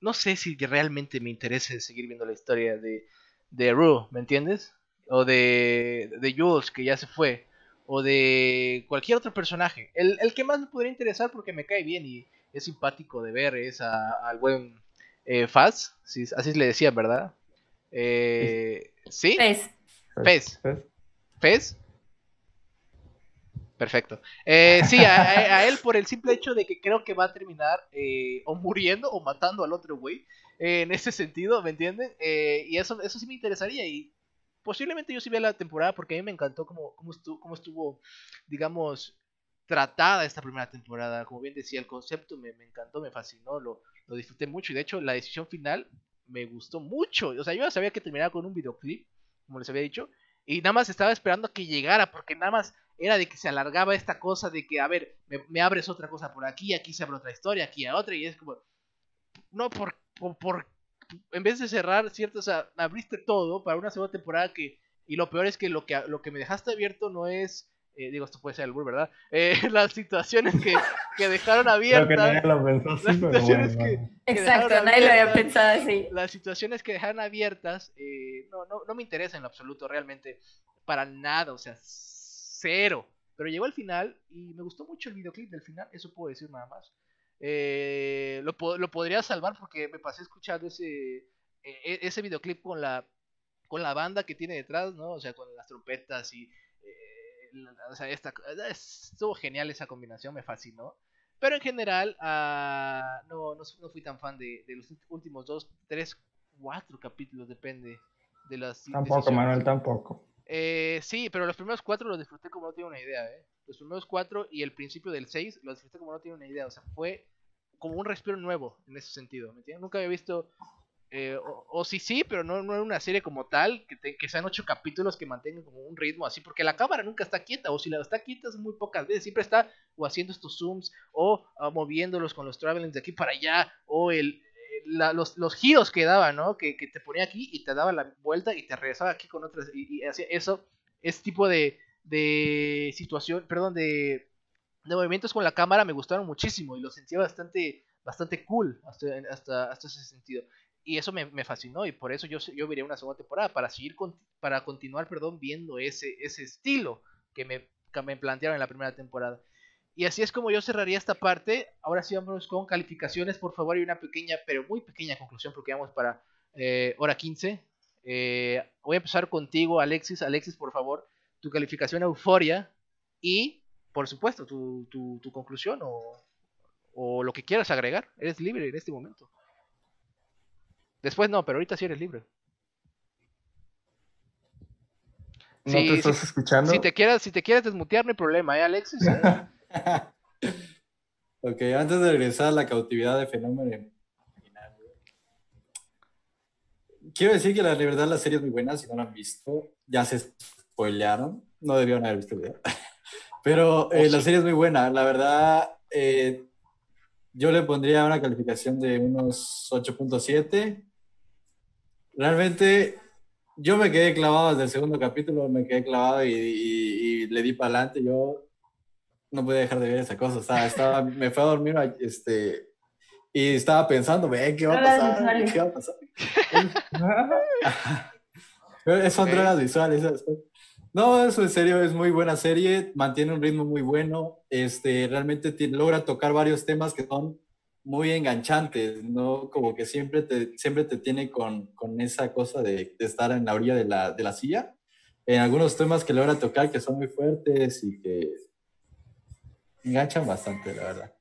No sé si realmente me interesa seguir viendo la historia de, de Rue, ¿me entiendes? O de, de Jules, que ya se fue. O de cualquier otro personaje. El, el que más me podría interesar porque me cae bien y es simpático de ver es a- al buen eh, Faz. sí, así le decía, ¿verdad? Eh, ¿Sí? Pues, Pez. ¿Ves? Perfecto. Eh, sí, a, él por el simple hecho de que creo que va a terminar eh, o muriendo o matando al otro güey. eh, en ese sentido, ¿me entienden? Eh, y eso, eso sí me interesaría. Y posiblemente yo sí vea la temporada porque a mí me encantó cómo, cómo, estuvo, estuvo, digamos, tratada esta primera temporada. Como bien decía, el concepto me, me encantó, me fascinó, lo, lo disfruté mucho. Y de hecho, la decisión final me gustó mucho. O sea, yo ya sabía que terminaba con un videoclip, como les había dicho. Y nada más estaba esperando a que llegara, porque nada más era de que se alargaba esta cosa de que, a ver, me, me abres otra cosa por aquí, aquí se abre otra historia, aquí a otra, y es como, no, por, por, por- en vez de cerrar, ¿cierto? O sea, abriste todo para una segunda temporada que, y lo peor es que lo que, lo que me dejaste abierto no es, eh, digo, esto puede ser el bull, ¿verdad? Eh, las situaciones que, que dejaron Creo que abiertas. nadie lo pensó así, Las situaciones bueno. que- exacto, nadie lo había abiertas. pensado así. las situaciones que dejaron abiertas eh, no, no, no me interesan en lo absoluto, realmente, para nada, o sea, cero. Pero llegó al final y me gustó mucho el videoclip del final, eso puedo decir nada más. Eh, lo, lo podría salvar porque me pasé escuchando ese, e- e- ese videoclip con la, con la banda que tiene detrás, ¿no? O sea, con las trompetas y... eh, la- o sea, esta, estuvo genial esa combinación, me fascinó. Pero en general, ah, no, no, no fui tan fan de, de los últimos dos, tres, cuatro capítulos, depende de las Tampoco, decisiones. Manuel, tampoco. Eh, sí, pero los primeros cuatro los disfruté como no tiene una idea, ¿eh? Los primeros cuatro y el principio del seis los disfruté como no tiene una idea. O sea, fue como un respiro nuevo en ese sentido, ¿me entiendes? Nunca había visto... eh, o, o sí, sí, pero no, no era una serie como tal, que, te- que sean ocho capítulos que mantengan como un ritmo así, porque la cámara nunca está quieta, o si la está quieta es muy pocas veces, siempre está o haciendo estos zooms, o ah, moviéndolos con los travelings de aquí para allá, o el, el- la- los, los giros que daba, ¿no? Que, que te ponía aquí y te daba la vuelta y te regresaba aquí con otras, y, y hacía eso, ese tipo de, de situación, perdón, de, de movimientos con la cámara me gustaron muchísimo y lo sentía bastante, bastante cool hasta, hasta, hasta ese sentido. Y eso me, me fascinó y por eso yo, yo una segunda temporada, para seguir, con- para continuar, perdón, viendo ese, ese estilo que me, que me plantearon en la primera temporada. Y así es como yo cerraría esta parte. Ahora sí vamos con calificaciones, por favor, y una pequeña, pero muy pequeña conclusión, porque vamos para eh, hora 15. Eh, voy a empezar contigo, Alexis. Alexis, por favor, tu calificación a Euforia y, por supuesto, tu, tu, tu conclusión o, o lo que quieras agregar. Eres libre en este momento. Después no, pero ahorita sí eres libre. ¿No Sí, te estás sí, escuchando? Si te quieres, si te quieres desmutear, no hay problema, ¿eh, Alexis? Ok, antes de regresar a la cautividad de fenómeno. Quiero decir que la verdad la serie es muy buena, si no la han visto, ya se spoilearon, no debieron haber visto el video. Pero eh, la serie es muy buena, la verdad, eh, yo le pondría una calificación de unos 8.7. Realmente, yo me quedé clavado desde el segundo capítulo, me quedé clavado y, y- y le di para adelante. Yo no podía dejar de ver esa cosa. Estaba, estaba, me fui a dormir este, y estaba pensando, ve, ¿qué va a pasar? ¿Qué va a pasar? Son drogas visuales. ¿sabes? No, eso en serio es muy buena serie, mantiene un ritmo muy bueno, este, realmente logra tocar varios temas que son muy enganchantes, ¿no? Como que siempre te, siempre te tiene con, con esa cosa de, de estar en la orilla de la, de la silla. En algunos temas que logra tocar que son muy fuertes y que enganchan bastante, la verdad.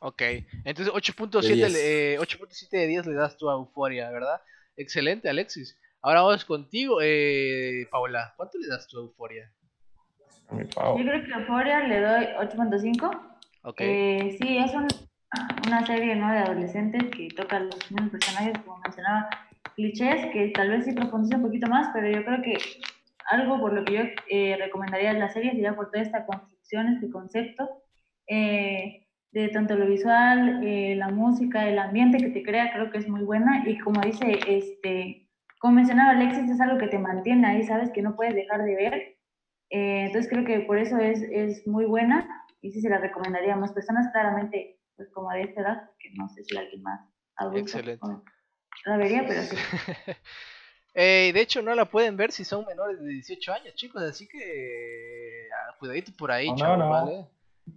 Ok, entonces 8.7 De 10. le- eh, 8.7 de 10 le das tú a Euforia, ¿verdad? Excelente, Alexis. Ahora vamos contigo, eh, Paola. ¿Cuánto le das tú a Euforia? Yo creo que Euphoria le doy 8.5. Ok, Eh, sí, es un- una serie ¿no? de adolescentes que toca los mismos personajes, como mencionaba, clichés, que tal vez sí profundiza un poquito más, pero yo creo que algo por lo que yo eh, recomendaría la serie sería por toda esta construcción, este concepto, eh, de tanto lo visual, eh, la música, el ambiente que te crea, creo que es muy buena, y como dice, este, como mencionaba Alexis, es algo que te mantiene ahí, sabes que no puedes dejar de ver, eh, entonces creo que por eso es, es muy buena. Y sí se la recomendaría a más personas, claramente, pues como de esta edad, que no sé si alguien más adulto Excelente. la vería, pero sí. Eh, de hecho, no la pueden ver si son menores de 18 años, chicos, así que ah, cuidadito por ahí, No, no, chavos, no. ¿vale?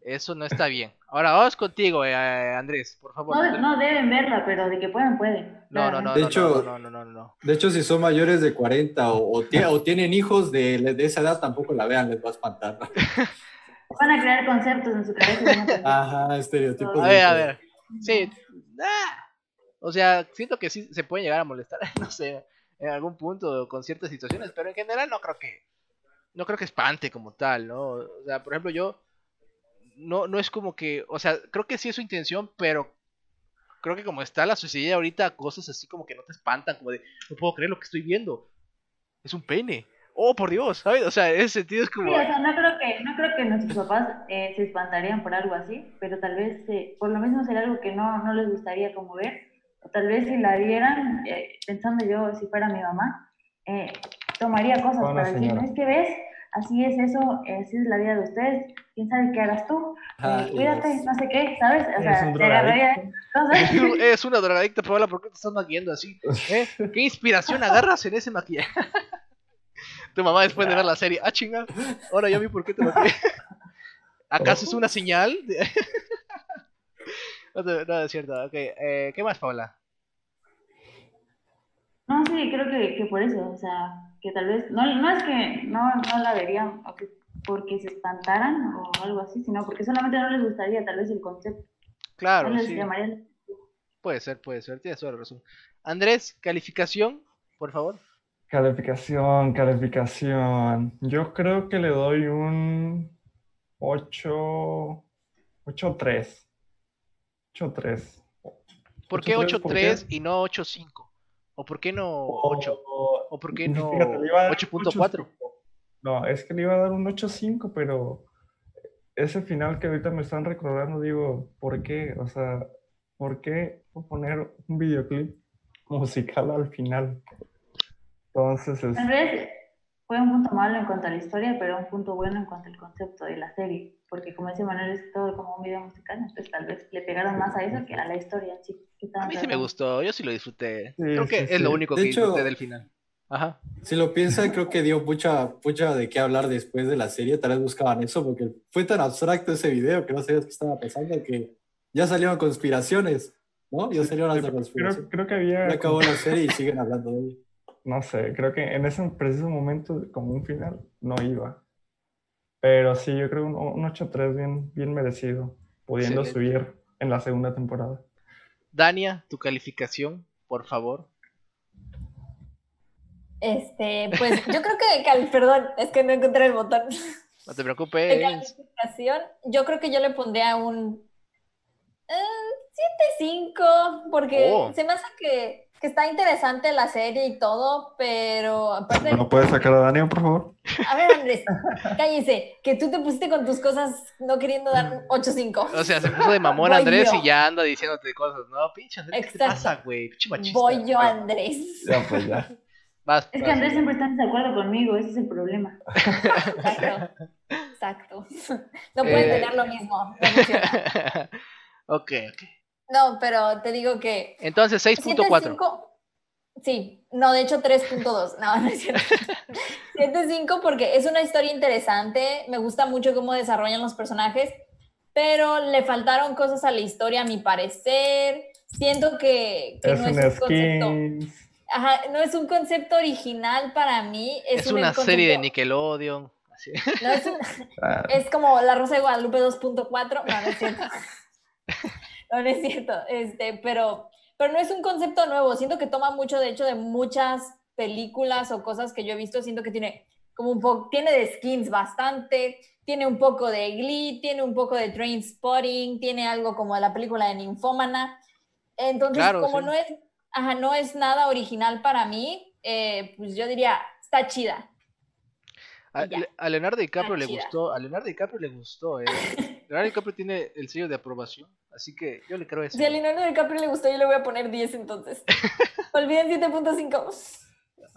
Eso no está bien. Ahora vamos contigo, eh, Andrés, por favor. No, no deben verla, pero de que pueden, pueden. No, no, no, De no, hecho- no, no, no, no, no. De hecho, si son mayores de 40 o, o, tie- o tienen hijos de, de esa edad, tampoco la vean, les va a espantar. Van a crear conceptos en su cabeza. Ajá, estereotipos. A de ver, a ver. Sí. ah, O sea, siento que sí se pueden llegar a molestar, no sé, en algún punto con ciertas situaciones, pero en general no creo que no creo que espante como tal, ¿no? O sea, por ejemplo, yo no no es como que, o sea, creo que sí es su intención, pero creo que como está la sociedad ahorita, cosas así como que no te espantan, como de no puedo creer lo que estoy viendo. Es un pene. Oh, por Dios, ¿sabes? O sea, en ese sentido es como Sí, o sea, no creo que, nuestros papás eh, se espantarían por algo así, pero tal vez eh, por lo mismo sería algo que no, no les gustaría como ver, tal vez si la vieran, eh, pensando yo si fuera mi mamá, eh, tomaría cosas para decir, es que ves, así es eso, así es la vida de ustedes, quién sabe qué harás tú, Ajá, Eh, cuídate, no sé qué, ¿sabes? O sea, te agarraría cosas. Es una drogadicta, Paola, ¿por qué te estás maquillando así? ¿Eh? ¿Qué inspiración agarras en ese maquillaje? tu mamá después de ver la serie, ah, chinga, ahora ya vi por qué te maquillé. ¿Acaso es una señal? no, te- no, es cierto, ok. eh, ¿Qué más, Paola? No, sí, creo que, que por eso, o sea, que tal vez, no, no es que no, no la verían porque se espantaran o algo así, sino porque solamente no les gustaría tal vez el concepto, Claro, no les sí, llamaría. puede ser, puede ser, tienes toda la razón. Andrés, calificación, por favor. Calificación, calificación. Yo creo que le doy un 8, 8-3. 8-3. ¿Por qué 8.3? ¿Por 8.3 y no 8.5? ¿O por qué no 8? O- ¿O por qué no Fíjate, le iba a dar 8.4? 8.5. No, es que le iba a dar un 8.5, pero ese final que ahorita me están recordando, digo, ¿por qué? O sea, ¿por qué poner un videoclip musical al final? Entonces, es, Tal vez fue un punto malo en cuanto a la historia, pero un punto bueno en cuanto al concepto de la serie, porque como dice Manuel, es todo como un video musical, entonces tal vez le pegaron más a eso que a la historia en sí. A mí sí me gustó, yo sí lo disfruté. Sí, Creo que sí, es lo sí. único De que hecho- disfruté del final. Ajá. Si lo piensan, creo que dio mucha, mucha de qué hablar después de la serie. Tal vez buscaban eso porque fue tan abstracto ese video que no sabías qué estaba pasando que ya salieron conspiraciones, ¿no? Ya salieron Sí, hasta creo, conspiraciones. creo que había, Ya acabó la serie y siguen hablando de ella. no sé, creo que en ese preciso momento, como un final, no iba. Pero sí, yo creo un, un 8-3 bien, bien merecido, pudiendo Excelente. subir en la segunda temporada. Dania, tu calificación, por favor. Este, pues yo creo que, cal- perdón, es que no encontré el botón. No te De preocupes. calificación, yo creo que yo le pondría un eh, 7.5, porque Oh. se me hace que, que está interesante la serie y todo, pero aparte, ¿No puedes sacar a Daniel, por favor? a ver Andrés, cállese, que tú te pusiste con tus cosas no queriendo dar un 8.5. O sea, se puso de mamón Voy Andrés yo. y ya anda diciéndote cosas, ¿no? Pinche Andrés, ¿qué te Exacto. pasa, güey? Pinche machista. Voy yo, Andrés. Ya, pues ya. vas, Es vas. que Andrés siempre está en desacuerdo conmigo, ese es el problema. Exacto. Exacto. No pueden Eh. tener lo mismo. no ok, ok. No, pero te digo que Entonces, 6.4. 7.5, Sí, no, de hecho 3.2. No, no es cierto. 7.5 porque es una historia interesante. Me gusta mucho cómo desarrollan los personajes, pero le faltaron cosas a la historia, a mi parecer. Siento que, que Es no un es un concepto. Ajá, no es un concepto original para mí. Es, Es un una serie de Nickelodeon. así. no, es, un- Ah, es como La Rosa de Guadalupe 2.4. No, no es cierto. No, no es cierto. Este, pero, pero no es un concepto nuevo. Siento que toma mucho, de hecho, de muchas películas o cosas que yo he visto. Siento que tiene como un poco, tiene de skins bastante, tiene un poco de Glee, tiene un poco de Train Spotting, tiene algo como de la película de Ninfómana. Entonces, Claro, como sí. no, es, ajá, no es nada original para mí, eh, pues yo diría, está chida. A, a Leonardo DiCaprio Ah, le chida. gustó. A Leonardo DiCaprio le gustó, eh. Leonardo DiCaprio tiene el sello de aprobación. Así que yo le creo eso. Si a Leonardo DiCaprio le gustó, yo le voy a poner 10 entonces. Olviden 7.5.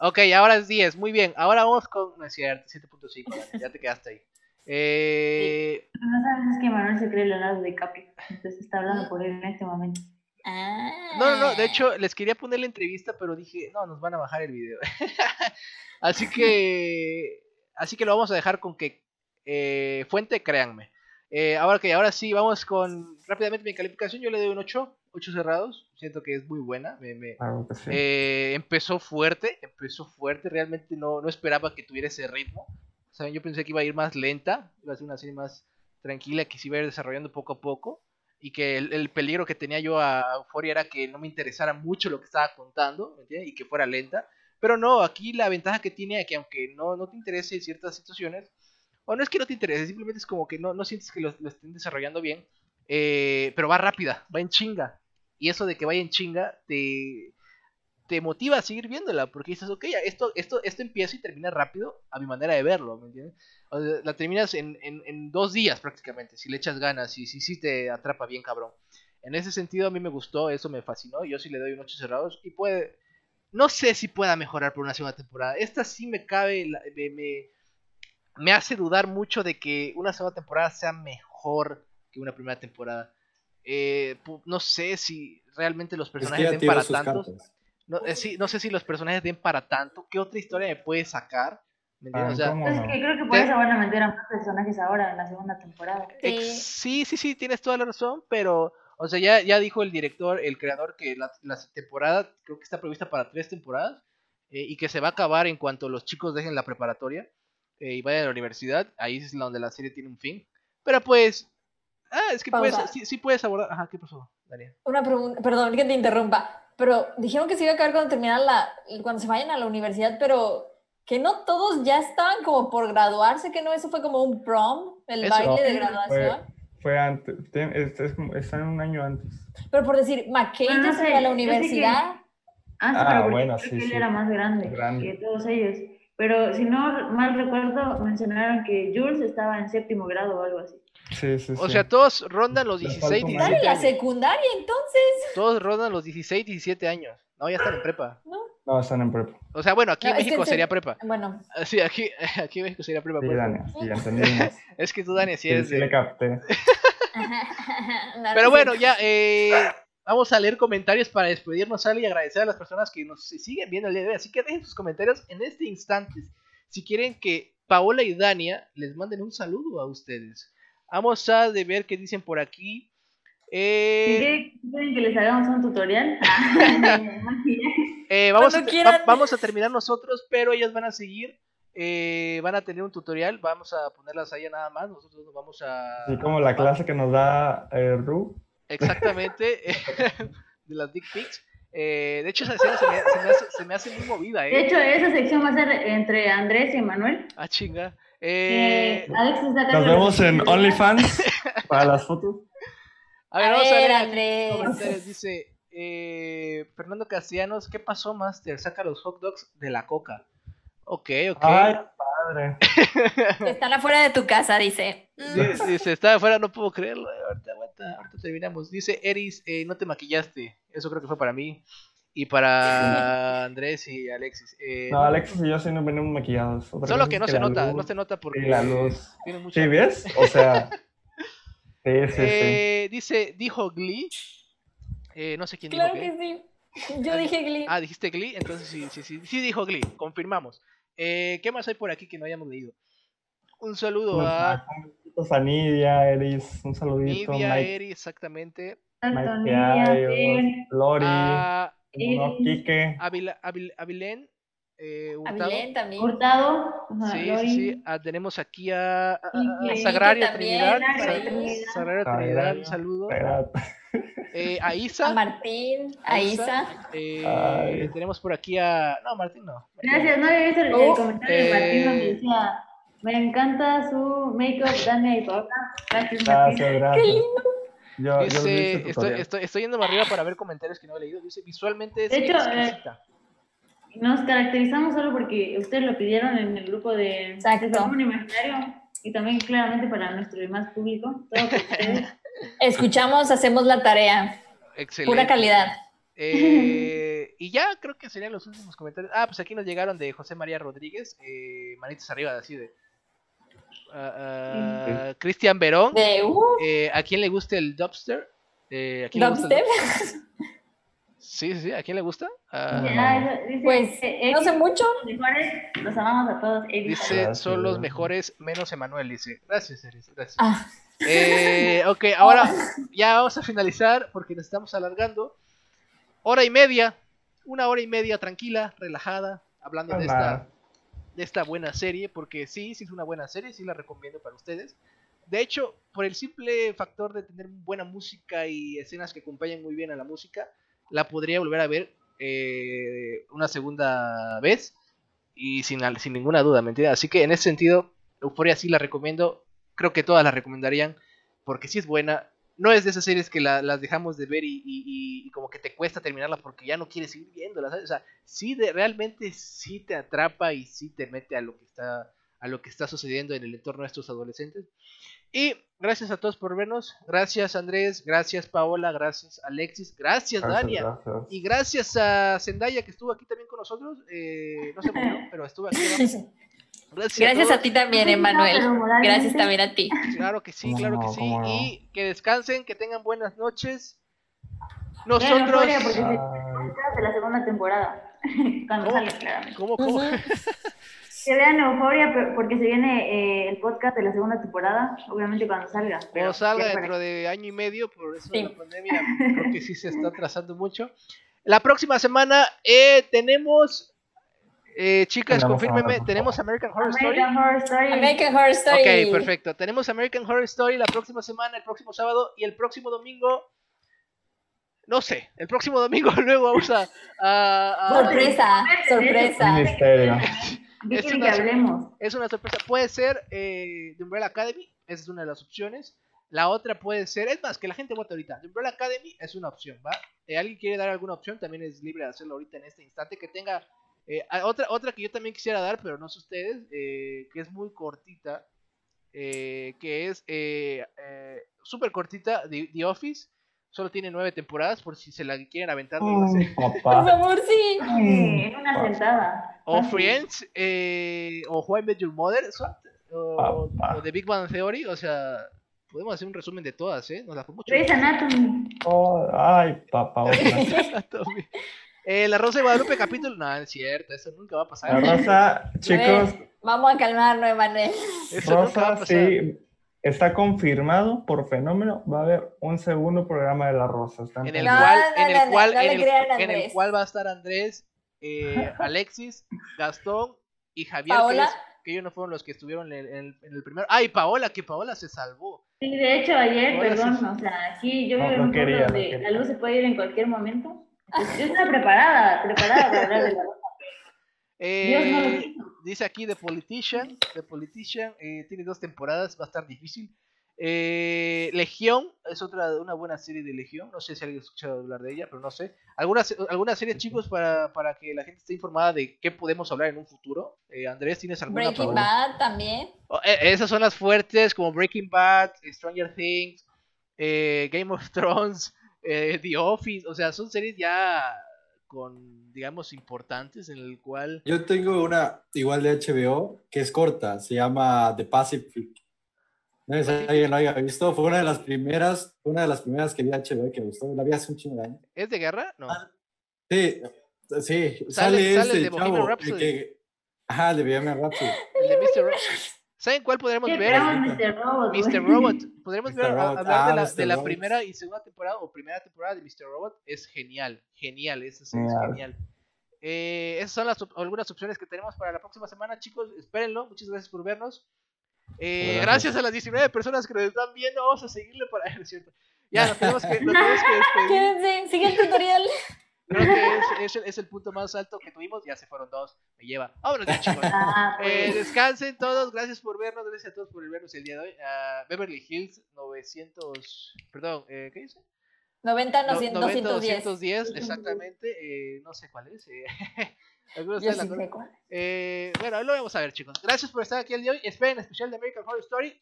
Ok, ahora es 10. Muy bien. Ahora vamos con. No es cierto, 7.5. Ya te quedaste ahí. Eh, Lo que no sabes es que Manuel se cree Leonardo DiCaprio, entonces está hablando por él en este momento. Ah. No, no, no, de hecho les quería poner la entrevista, pero dije, no, nos van a bajar el video. así que, así que lo vamos a dejar con que eh, fuente, créanme. Eh, ahora que ahora sí, vamos con rápidamente mi calificación. Yo le doy un 8, 8 cerrados. Siento que es muy buena. Me, me- Claro que sí. eh, empezó fuerte, empezó fuerte. Realmente no, no esperaba que tuviera ese ritmo. ¿Saben? Yo pensé que iba a ir más lenta, iba a ser una serie más tranquila, que se iba a ir desarrollando poco a poco. Y que el, el peligro que tenía yo a Euphoria era que no me interesara mucho lo que estaba contando, ¿me entiendes? Y que fuera lenta. Pero no, aquí la ventaja que tiene es que aunque no, no te interese ciertas situaciones, o no es que no te interese, simplemente es como que no, no sientes que lo, lo estén desarrollando bien, eh, pero va rápida, va en chinga. Y eso de que vaya en chinga te, te motiva a seguir viéndola, porque dices, ok, esto, esto, esto empieza y termina rápido a mi manera de verlo, ¿me entiendes? O sea, la terminas en, en, dos días prácticamente, si le echas ganas y si sí te atrapa bien cabrón. En ese sentido a mí me gustó, eso me fascinó, yo sí le doy un 8 cerrados y puede... No sé si pueda mejorar por una segunda temporada. Esta sí me cabe, me, me hace dudar mucho de que una segunda temporada sea mejor que una primera temporada. Eh, no sé si realmente los Es que personajes den para. No, eh, sí, no sé si los personajes den para tanto. ¿Qué otra historia me puede sacar? ¿Me entiendes? Ah, O sea, ¿cómo Es no? que creo que por eso van a meter a más personajes ahora en la segunda temporada. sí, sí, sí, tienes toda la razón, pero, o sea, ya, ya dijo el director, el creador, que la, la temporada creo que está prevista para tres temporadas eh, y que se va a acabar en cuanto los chicos dejen la preparatoria eh, y vayan a la universidad. Ahí es donde la serie tiene un fin. Pero pues, ah, es que puedes, sí, sí puedes abordar. Ajá, ¿qué pasó, Daniel? Una pregunta, perdón que te interrumpa, pero dijeron que se iba a acabar cuando terminara la, cuando se vayan a la universidad, pero que no todos ya estaban como por graduarse, que no, eso fue como un prom, el Eso. baile de graduación. Fue antes, tien- es, es están un año antes. Pero por decir, McKay ya se fue a la que- universidad. Ah, sí, Ah, pero bueno, sí, él sí. era más grande, Grande. que todos ellos. Pero si no mal recuerdo, mencionaron que Jules estaba en séptimo grado o algo así. Sí, sí, O sí. sea, todos rondan los Les 16, falta un Están 17 en la años. secundaria entonces. Todos rondan los 16, 17 años. No, ya están en prepa. No, están en prepa. O sea, bueno, aquí No, en México se- sería prepa. Bueno, Sí, aquí, aquí en México sería prepa. Sí, pues. Dani, sí, entendimos. Es que tú, Dani, si Sí, eres sí de- le capté. No, no Pero bueno, ya, eh, vamos a leer comentarios para despedirnos, Ale, y agradecer a las personas que nos siguen viendo el día de hoy. Así que dejen sus comentarios en este instante. Si quieren que Paola y Dania les manden un saludo a ustedes. Vamos a de ver qué dicen por aquí. Eh, ¿Quieren que les hagamos un tutorial? Eh, vamos, a, va- vamos terminar nosotros, pero ellas van a seguir. eh, van a tener un tutorial. Vamos a ponerlas ahí nada más. Nosotros nos vamos a. Así como la clase que nos da eh, Ru. Exactamente. de las dick pics. Eh, de hecho, esa escena se me, se me hace, se me hace muy movida, De ¿eh? hecho, esa sección va a ser entre Andrés y Emanuel. Ah, chinga. Eh, Eh, Alex está Nos de vemos en. OnlyFans para las fotos. a ver, A vamos a ver, ver Andrés. Dice eh, Fernando Castellanos, ¿qué pasó, Master? Saca los hot dogs de la coca. Ok, ok. Ay, padre. Están afuera de tu casa, dice. Mm. Dice, dice, estaba afuera, no puedo creerlo. Ahorita, aguanta, ahorita terminamos. Dice Eris, eh, no te maquillaste. Eso creo que fue para mí. Y para Andrés y Alexis. Eh, No, Alexis y yo sí nos venimos maquillados. Otra Solo que no se nota, luz no se nota porque y la luz. tiene mucha ¿Sí ves? O sea. Sí, sí, sí. Eh, dice, dijo Glee. Eh, no sé quién Claro dijo que qué. sí. Yo dije Glee. Ah, dijiste Glee, entonces sí, sí, sí, sí dijo Glee, confirmamos. Eh, ¿Qué más hay por aquí que no hayamos leído? Un saludo a Saludos a Nidia, Eris, un saludito. Nidia, Mike, Eri, exactamente. Exacto, Mike Nidia, Lori, A, uno, Eris. Eh, Hurtado. También. Hurtado. ajá, Sí, Lori. sí, sí. Ah, tenemos aquí a, a- a- a. Sagrario Trinidad. Sagrario Sa- Trinidad. Un saludo. Eh, a A Isa. Martín, a Isa. Eh, tenemos por aquí a. No, Martín no. Martín no. Gracias, no había visto el, el Oh, comentario de Martín eh. donde decía, me encanta su make-up, Dania y Paola. Gracias, Martín. Gracias, gracias. Qué lindo. Yo, yo Dice, ese estoy, estoy, estoy yendo más arriba para ver comentarios que no he leído. Dice, visualmente es De hecho, eh. Nos caracterizamos solo porque ustedes lo pidieron en el grupo de Fenómeno Imaginario y también claramente para nuestro demás público. Todo. Escuchamos, hacemos la tarea. Excelente. Pura calidad. Eh, y ya creo que serían los últimos comentarios. Ah, pues aquí nos llegaron de José María Rodríguez. Eh, manitas arriba, así de. Ah, ah, Cristian Verón. De uh, Eh, ¿A quién le gusta el dubster? Eh, ¿a quién le gusta el dubstep. dub- Sí, sí, sí. ¿A quién le gusta? Ah, Ya, eso- dice, Pues eh, no sé Eddie, mucho. los mejores, los amamos a todos. Eddie. dice, Gracias, son los Verón. mejores, menos Emanuel, dice. Gracias, Eris, gracias. Ah, Eh, ok, ahora ya vamos a finalizar porque nos estamos alargando. Hora y media, una hora y media tranquila, relajada, hablando de esta. De esta buena serie, porque sí, sí es una buena serie, sí la recomiendo para ustedes. De hecho, por el simple factor de tener buena música y escenas que acompañan muy bien a la música, la podría volver a ver eh, una segunda vez y sin, sin ninguna duda, ¿me entiendes? Así que en ese sentido, Euforia sí la recomiendo, creo que todas la recomendarían, porque sí es buena. No es de esas series que la- las dejamos de ver y, y- y- y como que te cuesta terminarla porque ya no quieres seguir viéndolas. ¿sabes? O sea, sí de, realmente sí te atrapa y sí te mete a lo que está a lo que está sucediendo en el entorno de estos adolescentes. Y gracias a todos por vernos. Gracias Andrés, gracias Paola, gracias Alexis, gracias, Gracias, Dania. gracias. Y gracias a Zendaya que estuvo aquí también con nosotros. Eh, no se murió, pero estuvo aquí. Gracias, Gracias a todos. ti también, Emanuel. Gracias también a ti. Claro que sí, ¿Cómo claro no? que sí. ¿Cómo no? Y que descansen, que tengan buenas noches. Vean Nosotros. Euphoria porque se de la segunda temporada. Cuando ¿Cómo? salga, claramente. ¿Cómo, cómo? Que vean Euforia porque se viene eh, el podcast de la segunda temporada, obviamente cuando salga. pero Cuando salga dentro de año y medio, por eso de Sí. la pandemia, creo que sí se está atrasando mucho. La próxima semana eh, tenemos. Eh, chicas, American tenemos American Horror Story. American Horror Story. American Horror Story. Ok, perfecto. Tenemos American Horror Story la próxima semana, el próximo sábado y el próximo domingo. No sé, el próximo domingo luego vamos a. a- a- Sorpresa, sorpresa. Misterio. ¿Qué Es una-? Es una sorpresa. Puede ser eh, The Umbrella Academy, esa es una de las opciones. La otra puede ser, es más, que la gente vote ahorita. The Umbrella Academy es una opción, ¿va? Eh, ¿Alguien quiere dar alguna opción? También es libre de hacerlo ahorita en este instante. Que tenga. Eh, a- otra, otra que yo también quisiera dar, pero no sé ustedes, eh, que es muy cortita. eh, que es eh, eh, súper cortita, The, The Office. Solo tiene nueve temporadas, por si se la quieren aventar. Mm, Por papá. favor, sí. En una sentada. O. Friends, eh, o I Met Your Mother, son- o, Papá. o The Big Bang Theory, o sea, podemos hacer un resumen de todas, ¿eh? Nos la fue mucho. Grey's Anatomy. Oh, ay, papá. Eh, la Rosa de Guadalupe capítulo, no, es cierto, eso nunca va a pasar. La Rosa, chicos, Vamos a calmarnos, Emanuel. Eso nunca va a Rosa pasar. sí está confirmado por fenómeno. Va a haber un segundo programa de La Rosa. En el No, cual, no, en el no, cual, en el, en el va a estar Andrés, eh, Alexis, Gastón y Javier, Paola. que ellos, que ellos no fueron los que estuvieron en el, en el- en el primero. Ah, y Paola, que Paola se salvó. Sí, de hecho, ayer, perdón, o sea, aquí yo No, vivo en no un quería. la luz se puede ir en cualquier momento. Yo estaba preparada, preparada para hablar de la Rosa. Dios no lo Eh, dice aquí The Politician. The Politician eh, tiene dos temporadas, va a estar difícil. Eh, Legión es otra una buena serie de Legión. No sé si alguien ha escuchado hablar de ella, pero no sé. Algunas algunas series, chicos, para, para que la gente esté informada de qué podemos hablar en un futuro. Eh, Andrés, ¿tienes alguna Breaking Bad también. Oh, eh, esas son las fuertes, como Breaking Bad, Stranger Things, eh, Game of Thrones, eh, The Office. O sea, son series ya con, digamos, importantes en el cual... Yo tengo una igual de HBO que es corta, se llama The Pacific. No sé si alguien lo haya visto, fue una de las primeras, fue una de las primeras que vi HBO que me gustó, la vi hace un chingo de años. ¿Es de guerra? No. Sí, sí, Sale- sale, sale este de chavo, Rhapsody. el que, ajá, de Bohemian Rhapsody. El de Mr. Robot. ¿Saben cuál podremos ver? Mr. Robot. Mr. Robot. Podremos Mr. ver, hablar de Ah, la, Mr. de la primera y segunda temporada o primera temporada de Mr. Robot. Es genial, genial, esa es Genial. genial. Eh, esas son las algunas opciones que tenemos para la próxima semana, chicos. Espérenlo. Muchas gracias por vernos. Eh, Gracias. gracias a las 19 personas que nos están viendo. Vamos a seguirle para. Cierto. Ya, nos tenemos que, nos tenemos que despedir. Quédense, sigue el tutorial. Creo que es, es el- es el punto más alto que tuvimos. Ya se fueron dos. Me lleva. Vámonos ya, chicos. Ah, Eh, descansen todos, gracias por vernos, gracias a todos por vernos el día de hoy. Ah, Beverly Hills 900, perdón, eh, ¿qué dice? 90, No, 200, 90, 210. 210, exactamente, eh, no sé cuál es. eh, algunos Yo sí sé cuál. Eh, bueno, ahí lo vamos a ver, chicos. Gracias por estar aquí el día de hoy. Esperen especial de American Horror Story.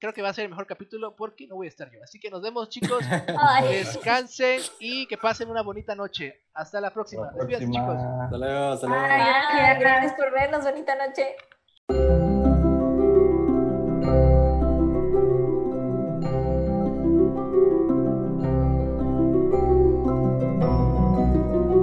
Creo que va a ser el mejor capítulo porque no voy a estar yo. Así que nos vemos, chicos. Ay. Descansen y que pasen una bonita noche. Hasta la próxima. La Despídense, chicos. Hasta luego, hasta luego. Ay, Ay, gracias. gracias por vernos. Bonita noche.